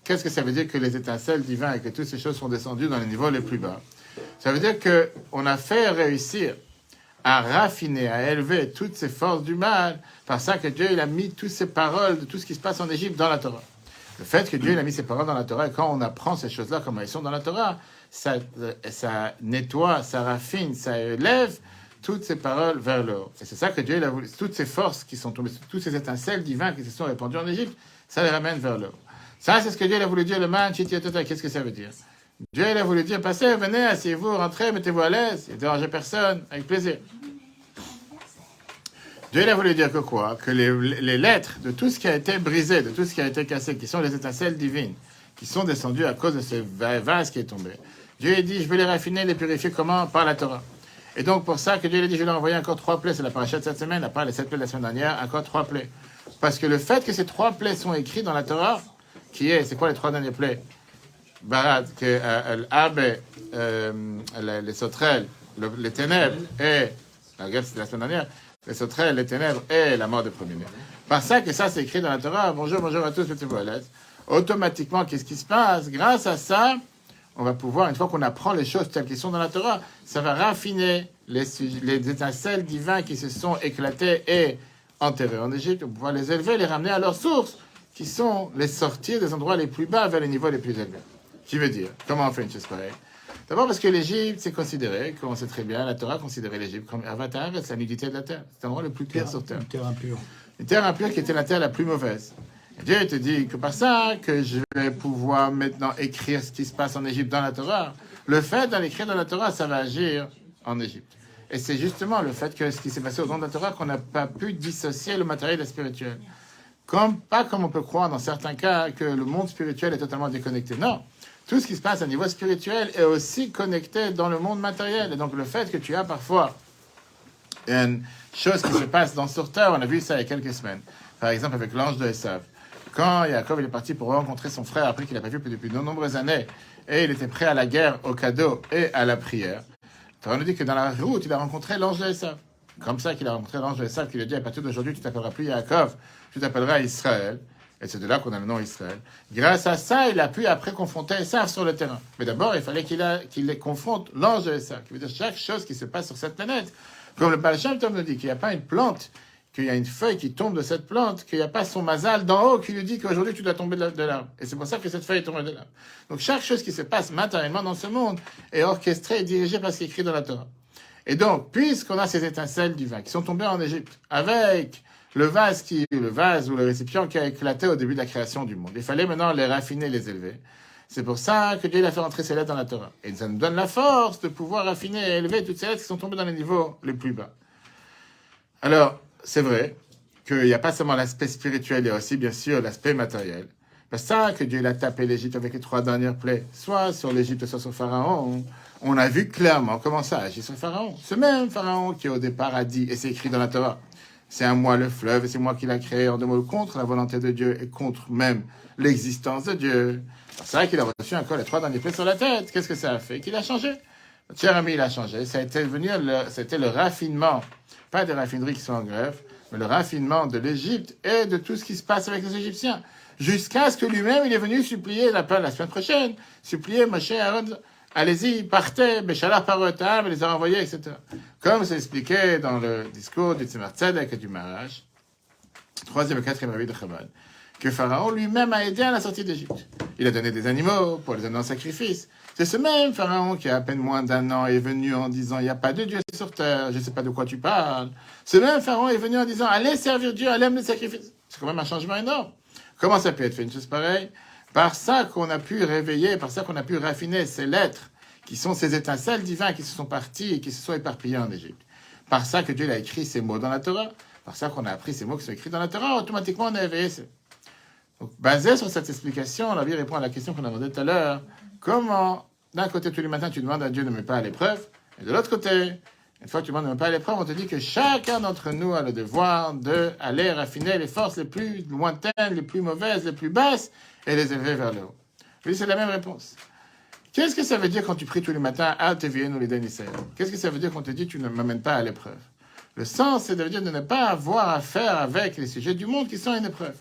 qu'est-ce que ça veut dire que les étincelles divines et que toutes ces choses sont descendues dans les niveaux les plus bas? Ça veut dire que on a fait réussir à raffiner, à élever toutes ces forces du mal, par ça que Dieu il a mis toutes ces paroles de tout ce qui se passe en Égypte dans la Torah. Le fait que Dieu il a mis ces paroles dans la Torah, et quand on apprend ces choses-là comme elles sont dans la Torah, ça, ça nettoie, ça raffine, ça élève toutes ces paroles vers le haut. Et c'est ça que Dieu il a voulu. Toutes ces forces qui sont tombées, toutes ces étincelles divines qui se sont répandues en Égypte, ça les ramène vers le haut. Ça, c'est ce que Dieu il a voulu dire, le man. Qu'est-ce que ça veut dire? Dieu il a voulu dire, passez, venez, asseyez-vous, rentrez, mettez-vous à l'aise, ne dérangez personne, avec plaisir. Dieu il a voulu dire que quoi Que les, les lettres de tout ce qui a été brisé, de tout ce qui a été cassé, qui sont les étincelles divines, qui sont descendues à cause de ce vase qui est tombé. Dieu a dit, je vais les raffiner, les purifier comment? Par la Torah. Et donc, pour ça que Dieu a dit, je vais envoyer encore trois plaies. C'est la paracha de cette semaine, à part les sept plaies de la semaine dernière, encore trois plaies. Parce que le fait que ces trois plaies sont écrites dans la Torah, qui est, c'est quoi les trois dernières plaies? Barat, que euh, euh, les, les sauterelles, le- les ténèbres et, la guerre c'était la semaine dernière, les sauterelles, les ténèbres et la mort des premiers-nés. Par ça que ça c'est écrit dans la Torah, bonjour, bonjour à tous, à l'aise. Automatiquement, qu'est-ce qui se passe? Grâce à ça, on va pouvoir, une fois qu'on apprend les choses telles qu'elles sont dans la Torah, ça va raffiner les, les étincelles divines qui se sont éclatées et enterrées en Égypte, on va pouvoir les élever, les ramener à leur source, qui sont les sortir des endroits les plus bas vers les niveaux les plus élevés. Qui veut dire, comment on fait une chose pareille? D'abord parce que l'Égypte, c'est considéré, comme on sait très bien, la Torah considérait l'Égypte comme avatar, c'est la nudité de la terre. C'est l'endroit le plus pire sur terre. Une terre impure. Une terre impure qui était la terre la plus mauvaise. Et Dieu te dit que par ça que je vais pouvoir maintenant écrire ce qui se passe en Égypte dans la Torah. Le fait d'aller écrire dans la Torah, ça va agir en Égypte. Et c'est justement le fait que ce qui s'est passé au nom de la Torah qu'on n'a pas pu dissocier le matériel et le spirituel. Comme, pas comme on peut croire dans certains cas que le monde spirituel est totalement déconnecté. Non. Tout ce qui se passe à niveau spirituel est aussi connecté dans le monde matériel. Et donc le fait que tu as parfois une chose qui se passe dans sur terre, on a vu ça il y a quelques semaines. Par exemple, avec l'ange de Esav. Quand Yaakov il est parti pour rencontrer son frère après qu'il n'a pas vu depuis de nombreuses années, et il était prêt à la guerre, au cadeau et à la prière, on nous dit que dans la route, il a rencontré l'ange de Esav. Comme ça qu'il a rencontré l'ange de Esav qui lui a dit à partir d'aujourd'hui, tu t'appelleras plus Yaakov, tu t'appelleras Israël. Et c'est de là qu'on a le nom Israël. Grâce à ça, il a pu après confronter Esav sur le terrain. Mais d'abord, il fallait qu'il les confronte l'ange de Esav, qui veut dire chaque chose qui se passe sur cette planète. Comme le Tov nous dit qu'il n'y a pas une plante qu'il y a une feuille qui tombe de cette plante, qu'il n'y a pas son mazal d'en haut qui lui dit qu'aujourd'hui tu dois tomber de la- de l'arbre. Et c'est pour ça que cette feuille est tombée de l'arbre. Donc chaque chose qui se passe matériellement dans ce monde est orchestrée et dirigée par ce qui est écrit dans la Torah. Et donc, puisqu'on a ces étincelles divines qui sont tombées en Égypte, avec le vase qui, le vase ou le récipient qui a éclaté au début de la création du monde, il fallait maintenant les raffiner, les élever. C'est pour ça que Dieu a fait rentrer ces lettres dans la Torah. Et ça nous donne la force de pouvoir raffiner et élever toutes ces lettres qui sont tombées dans les niveaux les plus bas. Alors, c'est vrai qu'il n'y a pas seulement l'aspect spirituel, il y a aussi bien sûr l'aspect matériel. C'est ça que Dieu a tapé l'Égypte avec les trois dernières plaies, soit sur l'Égypte, soit sur Pharaon. On a vu clairement comment ça agit sur Pharaon. Ce même Pharaon qui au départ a dit, et c'est écrit dans la Torah, c'est à moi le fleuve, et c'est moi qui l'ai créé, en deux mots, contre la volonté de Dieu et contre même l'existence de Dieu. C'est vrai qu'il a reçu encore les trois derniers plaies sur la tête. Qu'est-ce que ça a fait? Qu'il a changé. Cher ami, il a changé. Ça a été le, c'était le raffinement, pas des raffineries qui sont en grève, mais le raffinement de l'Égypte et de tout ce qui se passe avec les Égyptiens. Jusqu'à ce que lui-même, il est venu supplier la, la semaine prochaine, supplier Moshe Aaron, allez-y, partez, Béchalar Parotam, et les a envoyés, etc. Comme c'est expliqué dans le discours du Tzemar Tzedek et du Marash, troisième et quatrième réveil de Chabad, que Pharaon lui-même a aidé à la sortie d'Égypte. Il a donné des animaux pour les donner en sacrifice. C'est ce même Pharaon qui, à peine moins d'un an, est venu en disant, il n'y a pas de Dieu sur terre, je ne sais pas de quoi tu parles. Ce même Pharaon est venu en disant, allez servir Dieu, allez amener le sacrifice. C'est quand même un changement énorme. Comment ça peut être fait une chose pareille? Par ça qu'on a pu réveiller, par ça qu'on a pu raffiner ces lettres, qui sont ces étincelles divines qui se sont parties et qui se sont éparpillées en Égypte. Par ça que Dieu a écrit ces mots dans la Torah, par ça qu'on a appris ces mots qui sont écrits dans la Torah, automatiquement on a éveillé. Donc, basé sur cette explication, la vie répond à la question qu'on a demandé tout à l'heure. Comment, d'un côté, tous les matins, tu demandes à Dieu de ne me pas à l'épreuve, et de l'autre côté, une fois que tu demandes de ne me pas à l'épreuve, on te dit que chacun d'entre nous a le devoir d'aller raffiner les forces les plus lointaines, les plus mauvaises, les plus basses, et les élever vers le haut. Oui, c'est la même réponse. Qu'est-ce que ça veut dire quand tu pries tous les matins à TVA nous les Israël Qu'est-ce que ça veut dire quand te dit tu ne m'amènes pas à l'épreuve Le sens, c'est de dire de ne pas avoir à faire avec les sujets du monde qui sont une épreuve.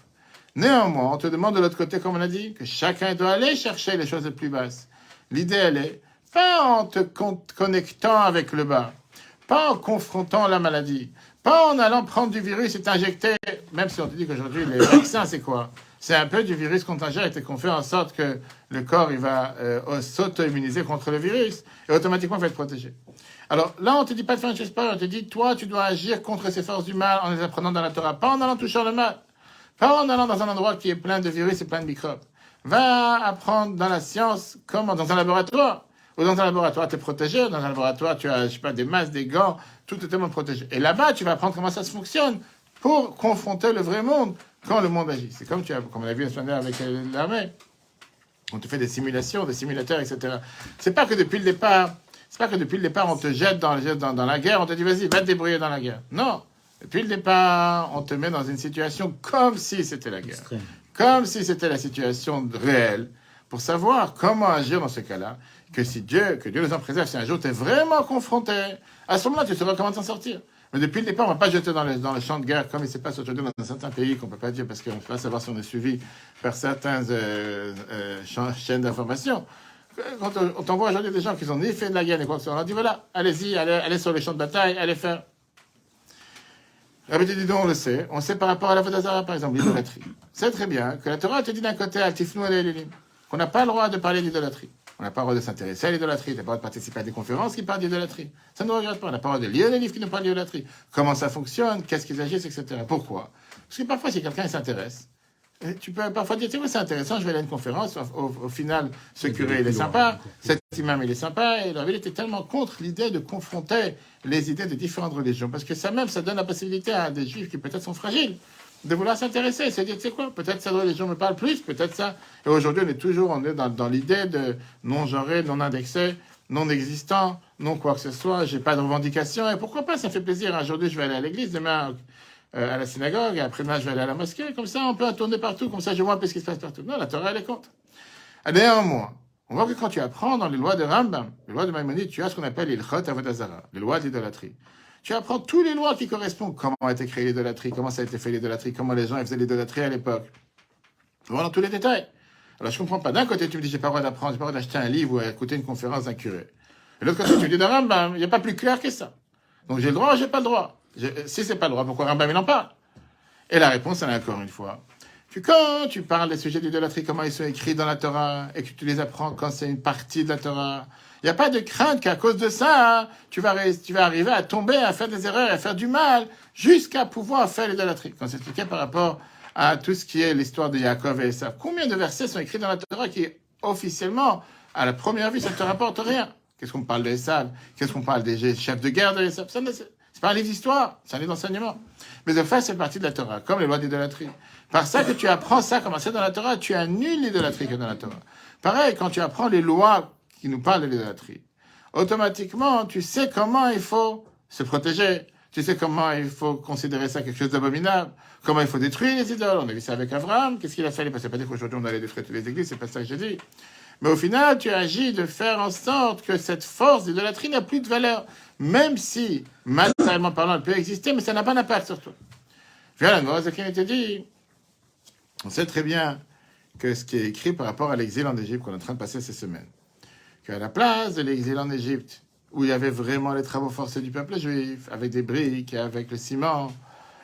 Néanmoins, on te demande de l'autre côté, comme on a dit, que chacun doit aller chercher les choses les plus basses. L'idée, elle est, pas en te con- connectant avec le bas, pas en confrontant la maladie, pas en allant prendre du virus et t'injecter, même si on te dit qu'aujourd'hui, les vaccins, c'est quoi? C'est un peu du virus t'injecte et qu'on fait en sorte que le corps, il va euh, s'auto-immuniser contre le virus et automatiquement, va être protégé. Alors là, on te dit pas de faire chose pareille, on te dit, toi, tu dois agir contre ces forces du mal en les apprenant dans la Torah, pas en allant toucher le mal. Pas en allant dans un endroit qui est plein de virus et plein de microbes. Va apprendre dans la science, comment Dans un laboratoire. Ou dans un laboratoire, tu es protégé. Dans un laboratoire, tu as, je sais pas, des masques, des gants, tout est tellement protégé. Et là-bas, tu vas apprendre comment ça se fonctionne pour confronter le vrai monde quand le monde agit. C'est comme, tu as, comme on a vu la semaine dernière avec euh, l'armée. On te fait des simulations, des simulateurs, etc. C'est pas que depuis le départ, c'est pas que depuis le départ, on te jette dans, dans, dans la guerre, on te dit, vas-y, va te débrouiller dans la guerre. Non. Depuis le départ, on te met dans une situation comme si c'était la guerre. Extrême. Comme si c'était la situation réelle, pour savoir comment agir dans ce cas-là, que si Dieu, que Dieu nous en préserve, si un jour tu es vraiment confronté, à ce moment-là, tu sauras comment t'en sortir. Mais depuis le départ, on ne va pas jeter dans le, champ de guerre comme il se passe aujourd'hui dans certains pays qu'on ne peut pas dire parce qu'on ne peut pas savoir si on est suivi par certaines euh, euh, cha- chaînes d'information. Quand on, on t'envoie aujourd'hui des gens qui ont ni fait de la guerre ni quoi que ce soit, on leur dit voilà, allez-y, allez, sur les champs de bataille, allez faire. Rabbi dit on le sait. On sait par rapport à la Vodazara, par exemple, l'idolâtrie. C'est très bien que la Torah te dit d'un côté, Altifnou et qu'on n'a pas le droit de parler d'idolâtrie. On n'a pas le droit de s'intéresser à l'idolâtrie, on n'a pas le droit de participer à des conférences qui parlent d'idolâtrie. Ça ne nous regarde pas. On n'a pas le droit de lire des livres qui nous parlent d'idolâtrie. Comment ça fonctionne, qu'est-ce qu'ils agissent, etc. Pourquoi? Parce que parfois, si quelqu'un s'intéresse, et tu peux parfois dire, vois, c'est intéressant, je vais aller à une conférence. Au final, ce curé, il est sympa, cet imam, il est sympa. Et la ville était tellement contre l'idée de confronter les idées de différentes religions. Parce que ça même, ça donne la possibilité à des juifs qui peut-être sont fragiles de vouloir s'intéresser et se dire, tu sais quoi, peut-être cette religion me parle plus, peut-être ça. Et aujourd'hui, on est toujours on est dans, dans l'idée de non-genré, non-indexé, non-existant, non quoi que ce soit, j'ai pas de revendication. Et pourquoi pas, ça fait plaisir. Aujourd'hui, je vais aller à l'église, demain euh, à la synagogue, et après-demain, je vais aller à la mosquée. Comme ça, on peut tourner partout, comme ça, je vois un peu ce qui se passe partout. Non, la Torah, elle est contre. Ah, Néanmoins, on voit que quand tu apprends dans les lois de Rambam, les lois de Maïmonide, tu as ce qu'on appelle l'ilchot avodazara, les lois de l'idolâtrie. Tu apprends toutes les lois qui correspondent. Comment a été créée l'idolâtrie, comment ça a été fait l'idolâtrie, comment les gens faisaient l'idolâtrie à l'époque? Voilà tous les détails. Alors je comprends pas. D'un côté, tu me dis j'ai pas le droit d'apprendre, j'ai pas le droit d'acheter un livre ou écouter une conférence d'un curé. Et l'autre côté, tu me dis dans Rambam, il n'y a pas plus clair que ça. Donc j'ai le droit ou j'ai pas le droit. Je- si c'est pas le droit, pourquoi Rambam il en parle? Et la réponse, elle est encore une fois. Que quand tu parles des sujets d'idolâtrie, comment ils sont écrits dans la Torah, et que tu les apprends quand c'est une partie de la Torah, il n'y a pas de crainte qu'à cause de ça, hein, tu, vas, tu vas arriver à tomber, à faire des erreurs, à faire du mal, jusqu'à pouvoir faire l'idolâtrie. Quand c'est expliqué par rapport à tout ce qui est l'histoire de Yaakov et Esav. Combien de versets sont écrits dans la Torah qui, officiellement, à la première vue, ça ne te rapporte rien? Qu'est-ce qu'on parle d'Esav? Qu'est-ce qu'on parle des chefs de guerre de Esav? Ça, C'est pas un livre d'histoire, c'est un livre d'enseignement. Mais de fait, c'est partie de la Torah, comme les lois d'idolâtrie. Par ça que tu apprends ça, comme c'est dans la Torah, tu annules l'idolâtrie qui est dans la Torah. Pareil, quand tu apprends les lois qui nous parlent de l'idolâtrie, automatiquement, tu sais comment il faut se protéger. Tu sais comment il faut considérer ça quelque chose d'abominable. Comment il faut détruire les idoles. On a vu ça avec Abraham. Qu'est-ce qu'il a fait? Passait pas dire qu'aujourd'hui on allait détruire toutes les églises. C'est pas ça que j'ai dit. Mais au final, tu agis de faire en sorte que cette force d'idolâtrie n'a plus de valeur. Même si, matériellement parlant, elle peut exister, mais ça n'a pas d'impact sur toi. Voilà, qui te dit, on sait très bien que ce qui est écrit par rapport à l'exil en Égypte qu'on est en train de passer ces semaines, qu'à la place de l'exil en Égypte, où il y avait vraiment les travaux forcés du peuple juif, avec des briques, avec le ciment,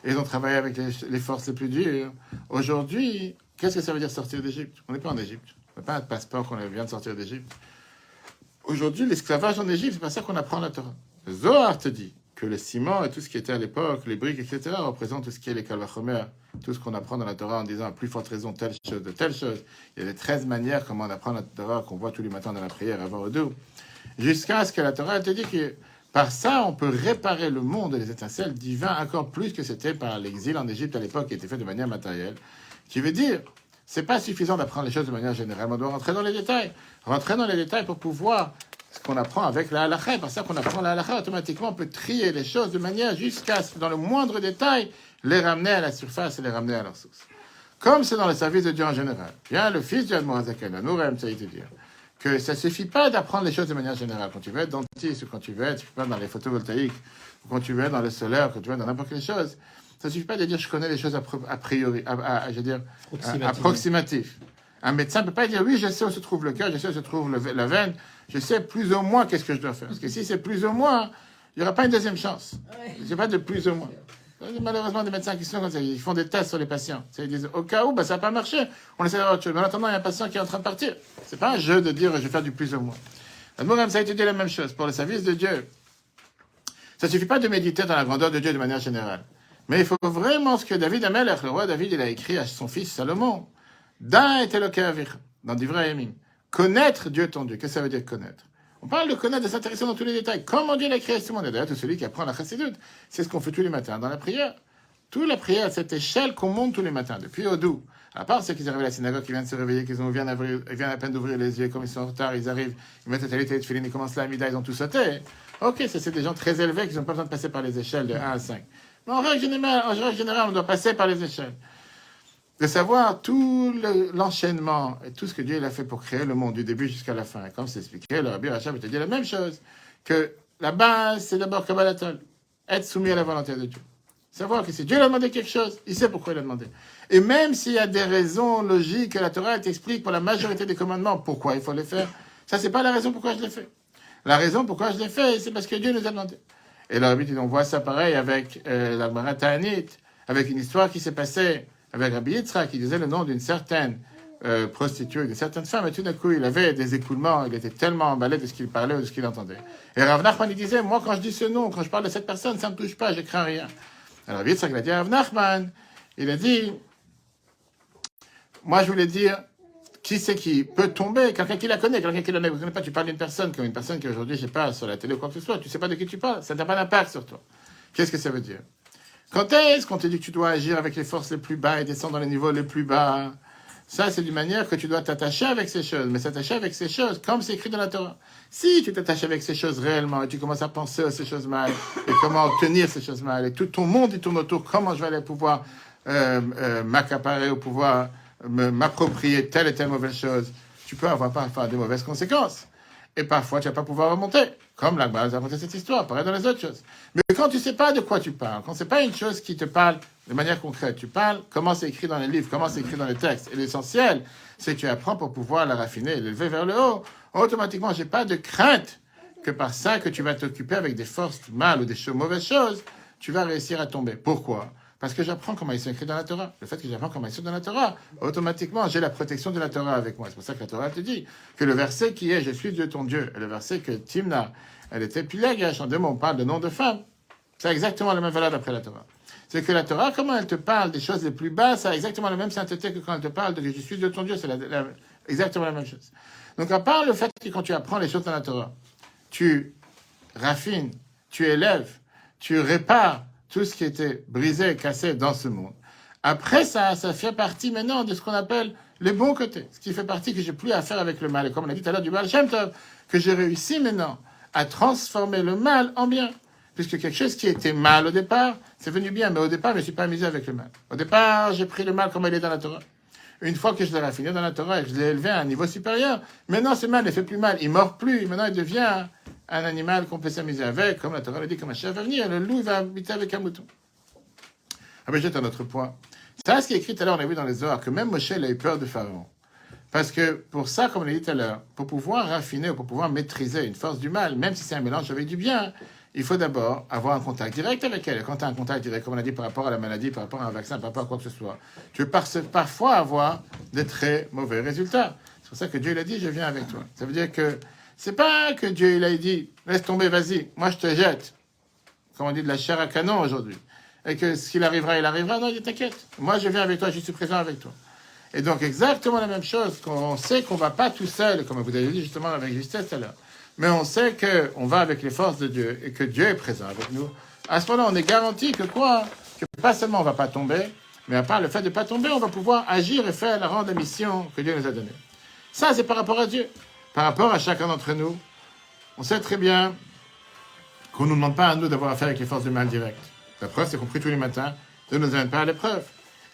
et ils ont travaillé avec les, forces les plus dures. Aujourd'hui, qu'est-ce que ça veut dire sortir d'Égypte? On n'est pas en Égypte. On n'a pas un passeport qu'on vient de sortir d'Égypte. Aujourd'hui, l'esclavage en Égypte, c'est pas ça qu'on apprend la Torah. Zohar te dit que le ciment et tout ce qui était à l'époque, les briques, etc., représentent tout ce qui est les kalvachomer, tout ce qu'on apprend dans la Torah en disant à plus forte raison telle chose de telle chose. Il y a les 13 manières comment on apprend la Torah qu'on voit tous les matins dans la prière avant Odou. Jusqu'à ce que la Torah te dit que par ça, on peut réparer le monde et les étincelles divins encore plus que c'était par l'exil en Égypte à l'époque qui était fait de manière matérielle. Qui veut dire, c'est pas suffisant d'apprendre les choses de manière générale. On doit rentrer dans les détails. Rentrer dans les détails pour pouvoir ce qu'on apprend avec la halakha. Par ça qu'on apprend la halakha, automatiquement, on peut trier les choses de manière jusqu'à ce que dans le moindre détail, les ramener à la surface et les ramener à leur source. Comme c'est dans le service de Dieu en général. Bien, le fils du Admorazaken, la Nourem, ça a été dire que ça suffit pas d'apprendre les choses de manière générale. Quand tu veux être dentiste, ou quand tu veux être, dans les photovoltaïques, ou quand tu veux être dans le solaire, quand tu veux être dans n'importe quelle chose, ça suffit pas de dire je connais les choses a, priori, à, à- je veux dire, Approximatif. Un médecin peut pas dire oui, je sais où se trouve le cœur, je sais où se trouve le- la veine, je sais plus ou moins qu'est-ce que je dois faire. Parce que si c'est plus ou moins, il n'y aura pas une deuxième chance. Il n'y a pas de plus ou moins. Il y a Malheureusement, des médecins qui sont comme ça, ils font des tests sur les patients. Ils disent, au cas où, bah, ça n'a pas marché, on essaie d'avoir autre chose. Mais en attendant, il y a un patient qui est en train de partir. C'est pas un jeu de dire, je vais faire du plus ou moins. Admoram, ça a été dit la même chose. Pour le service de Dieu, ça suffit pas de méditer dans la grandeur de Dieu de manière générale. Mais il faut vraiment ce que David Amelech, le roi David, il a écrit à son fils Salomon. Dans d'Ivrahimim. Connaître Dieu ton Dieu. Qu'est-ce que ça veut dire connaître? On parle de connaître, de s'intéresser dans tous les détails. Comment Dieu l'a créé ce monde d'ailleurs, tout celui qui apprend la chassidoute, c'est ce qu'on fait tous les matins dans la prière. Toute la prière, cette échelle qu'on monte tous les matins, depuis Odou. À part ceux qui arrivent à la synagogue, qui viennent se réveiller, qui viennent, à peine d'ouvrir les yeux, comme ils sont en retard, ils arrivent, ils mettent la talité de ils commencent la mida, ils ont tout sauté. Ok, ça c'est des gens très élevés qui n'ont pas besoin de passer par les échelles de 1 à 5. Mais en règle générale, en règle générale, on doit passer par les échelles. De savoir tout le- l'enchaînement et tout ce que Dieu a fait pour créer le monde du début jusqu'à la fin. Comme c'est expliqué, le Rabbi Rachab te dit la même chose. Que la base, c'est d'abord Kabbalatol. Être soumis à la volonté de Dieu. Savoir que si Dieu l'a demandé quelque chose, il sait pourquoi il a demandé. Et même s'il y a des raisons logiques que la Torah t'explique pour la majorité des commandements pourquoi il faut les faire, ça c'est pas la raison pourquoi je l'ai fait. La raison pourquoi je l'ai fait, c'est parce que Dieu nous a demandé. Et là, on voit ça pareil avec euh, la avec une histoire qui s'est passée avec Rabbi Yitzhak, qui disait le nom d'une certaine euh, prostituée, d'une certaine femme, et tout d'un coup, il avait des écoulements, il était tellement emballé de ce qu'il parlait ou de ce qu'il entendait. Et Rav Nachman, il disait, moi, quand je dis ce nom, quand je parle de cette personne, ça ne me touche pas, je crains rien. Alors Rabbi Yitzhak, il a dit à Rav Nachman, il a dit, moi, je voulais dire, qui c'est qui peut tomber? Quelqu'un qui la connaît, quelqu'un qui la connaît pas. Tu parles d'une personne comme une personne qui aujourd'hui, je sais pas, sur la télé ou quoi que ce soit, tu sais pas de qui tu parles, ça n'a pas d'impact sur toi. Qu'est-ce que ça veut dire? Quand est-ce qu'on te dit que tu dois agir avec les forces les plus bas et descendre dans les niveaux les plus bas? Ça, c'est d'une manière que tu dois t'attacher avec ces choses, mais s'attacher avec ces choses, comme c'est écrit dans la Torah. Si tu t'attaches avec ces choses réellement et tu commences à penser à ces choses mal et comment obtenir ces choses mal et tout ton monde il tourne autour, comment je vais aller pouvoir euh, euh, m'accaparer ou pouvoir m'approprier telle et telle mauvaise chose, tu peux avoir parfois des mauvaises conséquences. Et parfois, tu vas pas pouvoir remonter. Comme la base a raconté cette histoire, pareil dans les autres choses. Mais quand tu sais pas de quoi tu parles, quand c'est pas une chose qui te parle de manière concrète, tu parles comment c'est écrit dans les livres, comment c'est écrit dans les textes. Et l'essentiel, c'est que tu apprends pour pouvoir la raffiner l'élever vers le haut. Automatiquement, j'ai pas de crainte que par ça que tu vas t'occuper avec des forces mal ou des cho- mauvaises choses, tu vas réussir à tomber. Pourquoi? Parce que j'apprends comment ils sont écrits dans la Torah. Le fait que j'apprends comment ils sont dans la Torah, automatiquement, j'ai la protection de la Torah avec moi. C'est pour ça que la Torah te dit que le verset qui est Je suis Dieu ton Dieu, et le verset que Timna, elle était pilègue, en deux mots, on parle de nom de femme. C'est exactement la même valeur d'après la Torah. C'est que la Torah, comment elle te parle des choses les plus basses, ça a exactement la même sainteté que quand elle te parle de Je suis Dieu ton Dieu, c'est exactement la même chose. Donc, à part le fait que quand tu apprends les choses dans la Torah, tu raffines, tu élèves, tu répares tout ce qui était brisé, cassé dans ce monde. Après ça, ça fait partie maintenant de ce qu'on appelle les bons côtés. Ce qui fait partie que j'ai plus à faire avec le mal. Et comme on a dit tout à l'heure du Baal Shem Tov, que j'ai réussi maintenant à transformer le mal en bien. Puisque quelque chose qui était mal au départ, c'est venu bien. Mais au départ, je ne suis pas amusé avec le mal. Au départ, j'ai pris le mal comme il est dans la Torah. Une fois que je l'ai raffiné dans la Torah et que je l'ai élevé à un niveau supérieur, maintenant ce mal ne fait plus mal. Il mord plus. Maintenant, il devient un animal qu'on peut s'amuser avec. Comme la Torah le dit, comme un chef va venir, le loup va habiter avec un mouton. Ah ben, j'ai un autre point. Ça, ce qui est écrit tout à l'heure, on a vu dans les Zohar, que même Moshe, il a eu peur de Pharaon. Parce que pour ça, comme on l'a dit tout à l'heure, pour pouvoir raffiner ou pour pouvoir maîtriser une force du mal, même si c'est un mélange avec du bien, il faut d'abord avoir un contact direct avec elle. Quand tu as un contact direct, comme on a dit, par rapport à la maladie, par rapport à un vaccin, par rapport à quoi que ce soit, tu peux par- parfois avoir de très mauvais résultats. C'est pour ça que Dieu il a dit, je viens avec toi. Ça veut dire que c'est pas que Dieu il a dit, laisse tomber, vas-y, moi je te jette. Comme on dit, de la chair à canon aujourd'hui. Et que ce qu'il arrivera, il arrivera. Non, il dit, t'inquiète. Moi je viens avec toi, je suis présent avec toi. Et donc exactement la même chose, qu'on sait qu'on va pas tout seul, comme vous avez dit justement avec justesse tout à l'heure. Mais on sait qu'on va avec les forces de Dieu et que Dieu est présent avec nous. À ce moment-là, on est garanti que quoi? Que pas seulement on va pas tomber, mais à part le fait de pas tomber, on va pouvoir agir et faire la rendre la mission que Dieu nous a donnée. Ça, c'est par rapport à Dieu. Par rapport à chacun d'entre nous, on sait très bien qu'on ne nous demande pas à nous d'avoir affaire avec les forces du mal direct. La preuve, c'est qu'on prie tous les matins, Dieu ne nous amène pas à l'épreuve.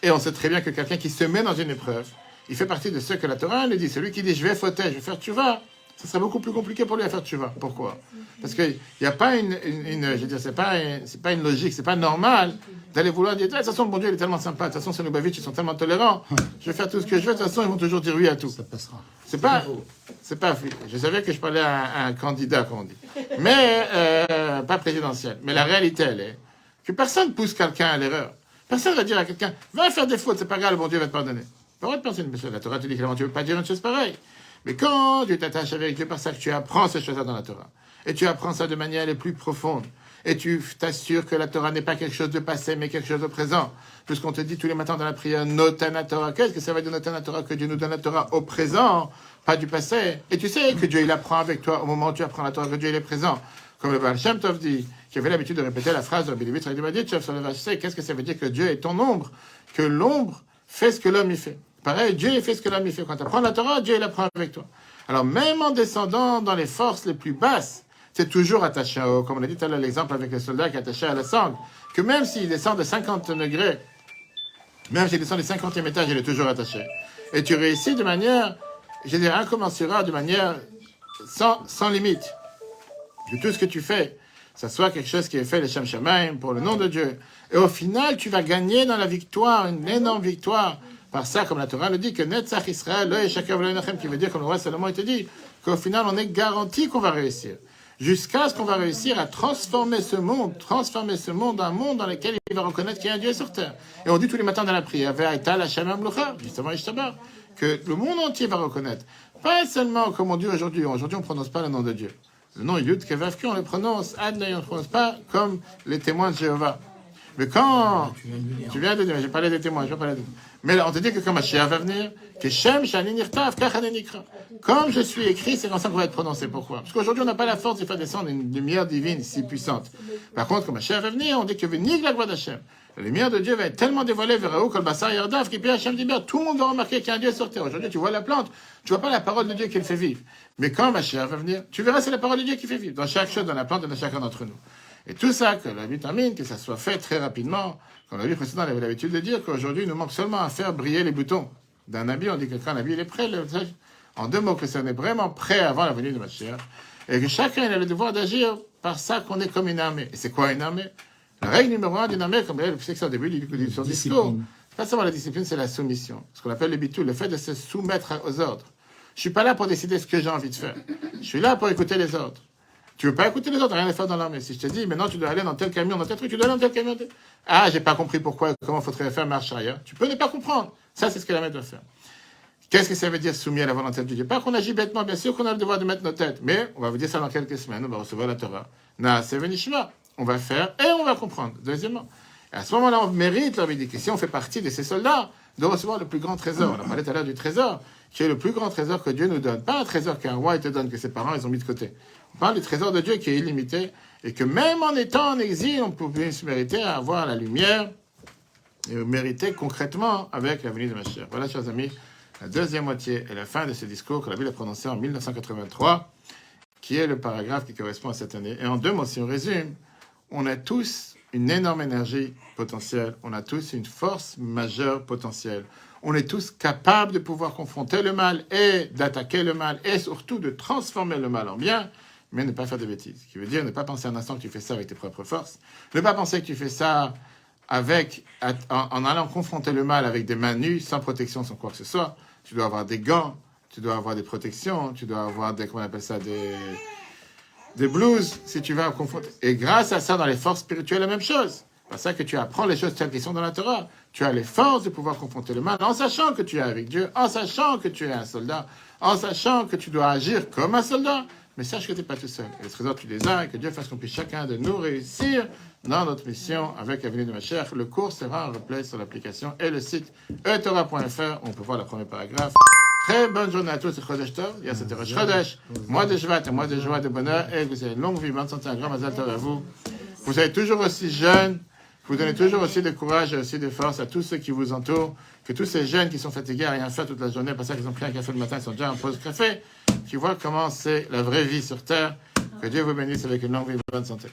Et on sait très bien que quelqu'un qui se met dans une épreuve, il fait partie de ceux que la Torah nous dit. Celui qui dit je vais fauter, je vais faire tu vas, ce serait beaucoup plus compliqué pour lui à faire tu vas. Pourquoi? Parce qu'il n'y a pas une, une, une- je veux dire, c'est pas, c'est pas une logique, c'est pas normal d'aller vouloir dire, de toute façon, le bon Dieu, il est tellement sympa, de toute façon, ces Lubavitch, ils sont tellement tolérants, je vais faire tout ce que je veux, de toute façon, ils vont toujours dire oui à tout. Ça passera. C'est pas, c'est pas, je savais que je parlais à un, à un candidat, comme on dit, mais euh, pas présidentiel. Mais la réalité, elle est que personne pousse quelqu'un à l'erreur. Personne va dire à quelqu'un, va faire des fautes, c'est pas grave, le bon Dieu va te pardonner. Pas vrai de penser, mais la Torah te dit que tu ne veux pas dire une chose pareille. Mais quand tu t'attaches avec Dieu par ça, que tu apprends ces choses-là dans la Torah, et tu apprends ça de manière les plus profonde, et tu t'assures que la Torah n'est pas quelque chose de passé, mais quelque chose de présent, puisqu'on te dit tous les matins dans la prière, Notana Torah, qu'est-ce que ça veut dire Notana Torah? Que Dieu nous donne la Torah au présent, pas du passé. Et tu sais que Dieu, il apprend avec toi au moment où tu apprends la Torah, que Dieu, il est présent. Comme le Baal Shem Tov dit, qui avait l'habitude de répéter la phrase de Rabbi Levi Tzaddik sur le verset, qu'est-ce que ça veut dire que Dieu est ton ombre Que l'ombre fait ce que l'homme y fait. Pareil, Dieu fait ce que l'homme fait. Quand tu apprends la Torah, Dieu il apprend avec toi. Alors même en descendant dans les forces les plus basses, c'est toujours attaché haut. Comme on a dit tout à l'heure, l'exemple avec le soldat qui est attaché à la sangle, que même s'il descend de 50 degrés, même s'il descend du 50e étage, il est toujours attaché. Et tu réussis de manière, je dirais, incommensurable, de manière sans, sans limite. Que tout ce que tu fais, ça soit quelque chose qui est fait, les Shem pour le nom de Dieu. Et au final, tu vas gagner dans la victoire, une énorme victoire. Par ça, comme la Torah le dit, que Netzach Israël, chacun qui veut dire, comme le roi Salomon te dit, qu'au final, on est garanti qu'on va réussir. Jusqu'à ce qu'on va réussir à transformer ce monde, transformer ce monde un monde dans lequel il va reconnaître qu'il y a un Dieu sur terre. Et on dit tous les matins dans la prière, justement, que le monde entier va reconnaître. Pas seulement comme on dit aujourd'hui. Aujourd'hui, on ne prononce pas le nom de Dieu. Le nom Yud Kevavki, on le prononce Adnei, on ne le prononce pas comme les témoins de Jéhovah. Mais quand Tu viens de le dire. tu viens de dire, j'ai parlé des témoins, je vais parler de... Mais là, on te dit que comme Mashiach va venir, que. Comme je suis écrit, c'est comme ça qu'on va être prononcé. Pourquoi? Parce qu'aujourd'hui, on n'a pas la force de faire descendre une lumière divine si puissante. Par contre, comme Mashiach va venir, on dit que venir la gloire d'Hachem. La lumière de Dieu va être tellement dévoilée vers haut, comme Bassar Yardav, qui Hachem. Tout le monde va remarquer qu'il y a un Dieu sur terre. Aujourd'hui, tu vois la plante, tu vois pas la parole de Dieu qui le fait vivre. Mais quand Mashiach va venir, tu verras, c'est la parole de Dieu qui fait vivre. Dans chaque chose, dans la plante dans chacun d'entre nous. Et tout ça, que la vitamine, que ça soit fait très rapidement, comme la vie précédente avait l'habitude de dire qu'aujourd'hui, il nous manque seulement à faire briller les boutons. D'un habit, on dit que quand un habit il est prêt, le- en deux mots, que ça est vraiment prêt avant la venue de Mashiach. Et que chacun il a le devoir d'agir par ça qu'on est comme une armée. Et c'est quoi une armée? La règle numéro un d'une armée, comme elle, c'est que au début du du- son discours, pas seulement la discipline, c'est la soumission. Ce qu'on appelle le bitou, le fait de se soumettre aux ordres. Je suis pas là pour décider ce que j'ai envie de faire. Je suis là pour écouter les ordres. Tu veux pas écouter les autres, rien à faire dans l'armée. Si je te dis, maintenant tu dois aller dans tel camion, dans tel truc, tu dois aller dans tel camion. tel- Ah, j'ai pas compris pourquoi, comment faudrait faire marche arrière. Tu peux ne pas comprendre. Ça, c'est ce que l'armée doit faire. Qu'est-ce que ça veut dire soumis à la volonté de Dieu? Pas qu'on agit bêtement, bien sûr qu'on a le devoir de mettre nos têtes, mais on va vous dire ça dans quelques semaines, on va recevoir la Torah. Na, c'est. On va faire et on va comprendre. Deuxièmement. À ce moment-là, on mérite, que si on fait partie de ces soldats, de recevoir le plus grand trésor. On a parlé tout à l'heure du trésor, qui est le plus grand trésor que Dieu nous donne. Pas un trésor qu'un roi te donne, que ses parents ils ont mis de côté. On parle du trésor de Dieu qui est illimité et que même en étant en exil, on peut se mériter à avoir la lumière et mériter concrètement avec la venue de Mashiach. Voilà, chers amis, la deuxième moitié et la fin de ce discours que la Bible a prononcé en 1983, qui est le paragraphe qui correspond à cette année. Et en deux mots, si on résume, on a tous une énorme énergie potentielle, on a tous une force majeure potentielle. On est tous capables de pouvoir confronter le mal et d'attaquer le mal et surtout de transformer le mal en bien, mais ne pas faire de bêtises. Ce qui veut dire ne pas penser un instant que tu fais ça avec tes propres forces, ne pas penser que tu fais ça avec, en, allant confronter le mal avec des mains nues, sans protection, sans quoi que ce soit. Tu dois avoir des gants, tu dois avoir des protections, tu dois avoir des, comment on appelle ça, des, des blues, si tu vas confronter. Et grâce à ça, dans les forces spirituelles, la même chose. C'est pour ça que tu apprends les choses telles qu'elles sont dans la Torah. Tu as les forces de pouvoir confronter le mal en sachant que tu es avec Dieu, en sachant que tu es un soldat, en sachant que tu dois agir comme un soldat. Mais sache que tu n'es pas tout seul. Et les trésors, tu les as, et que Dieu fasse qu'on puisse chacun de nous réussir dans notre mission avec la venue de ma chère. Le cours sera en replay sur l'application et le site etora.fr. On peut voir le premier paragraphe. Très bonne journée à tous, c'est Chodesh Tov. Il y a cette Rosh Chodesh, mois de Shvat, mois de joie, de bonheur, et vous ayez une longue vie, bonne santé, un grand mazal à vous. Vous êtes toujours aussi jeunes, vous donnez toujours aussi de courage et aussi de force à tous ceux qui vous entourent, que tous ces jeunes qui sont fatigués à rien faire toute la journée, parce qu'ils ont pris un café le matin, ils sont déjà en pause café, qui voient comment c'est la vraie vie sur Terre. Que Dieu vous bénisse avec une longue vie, bonne santé.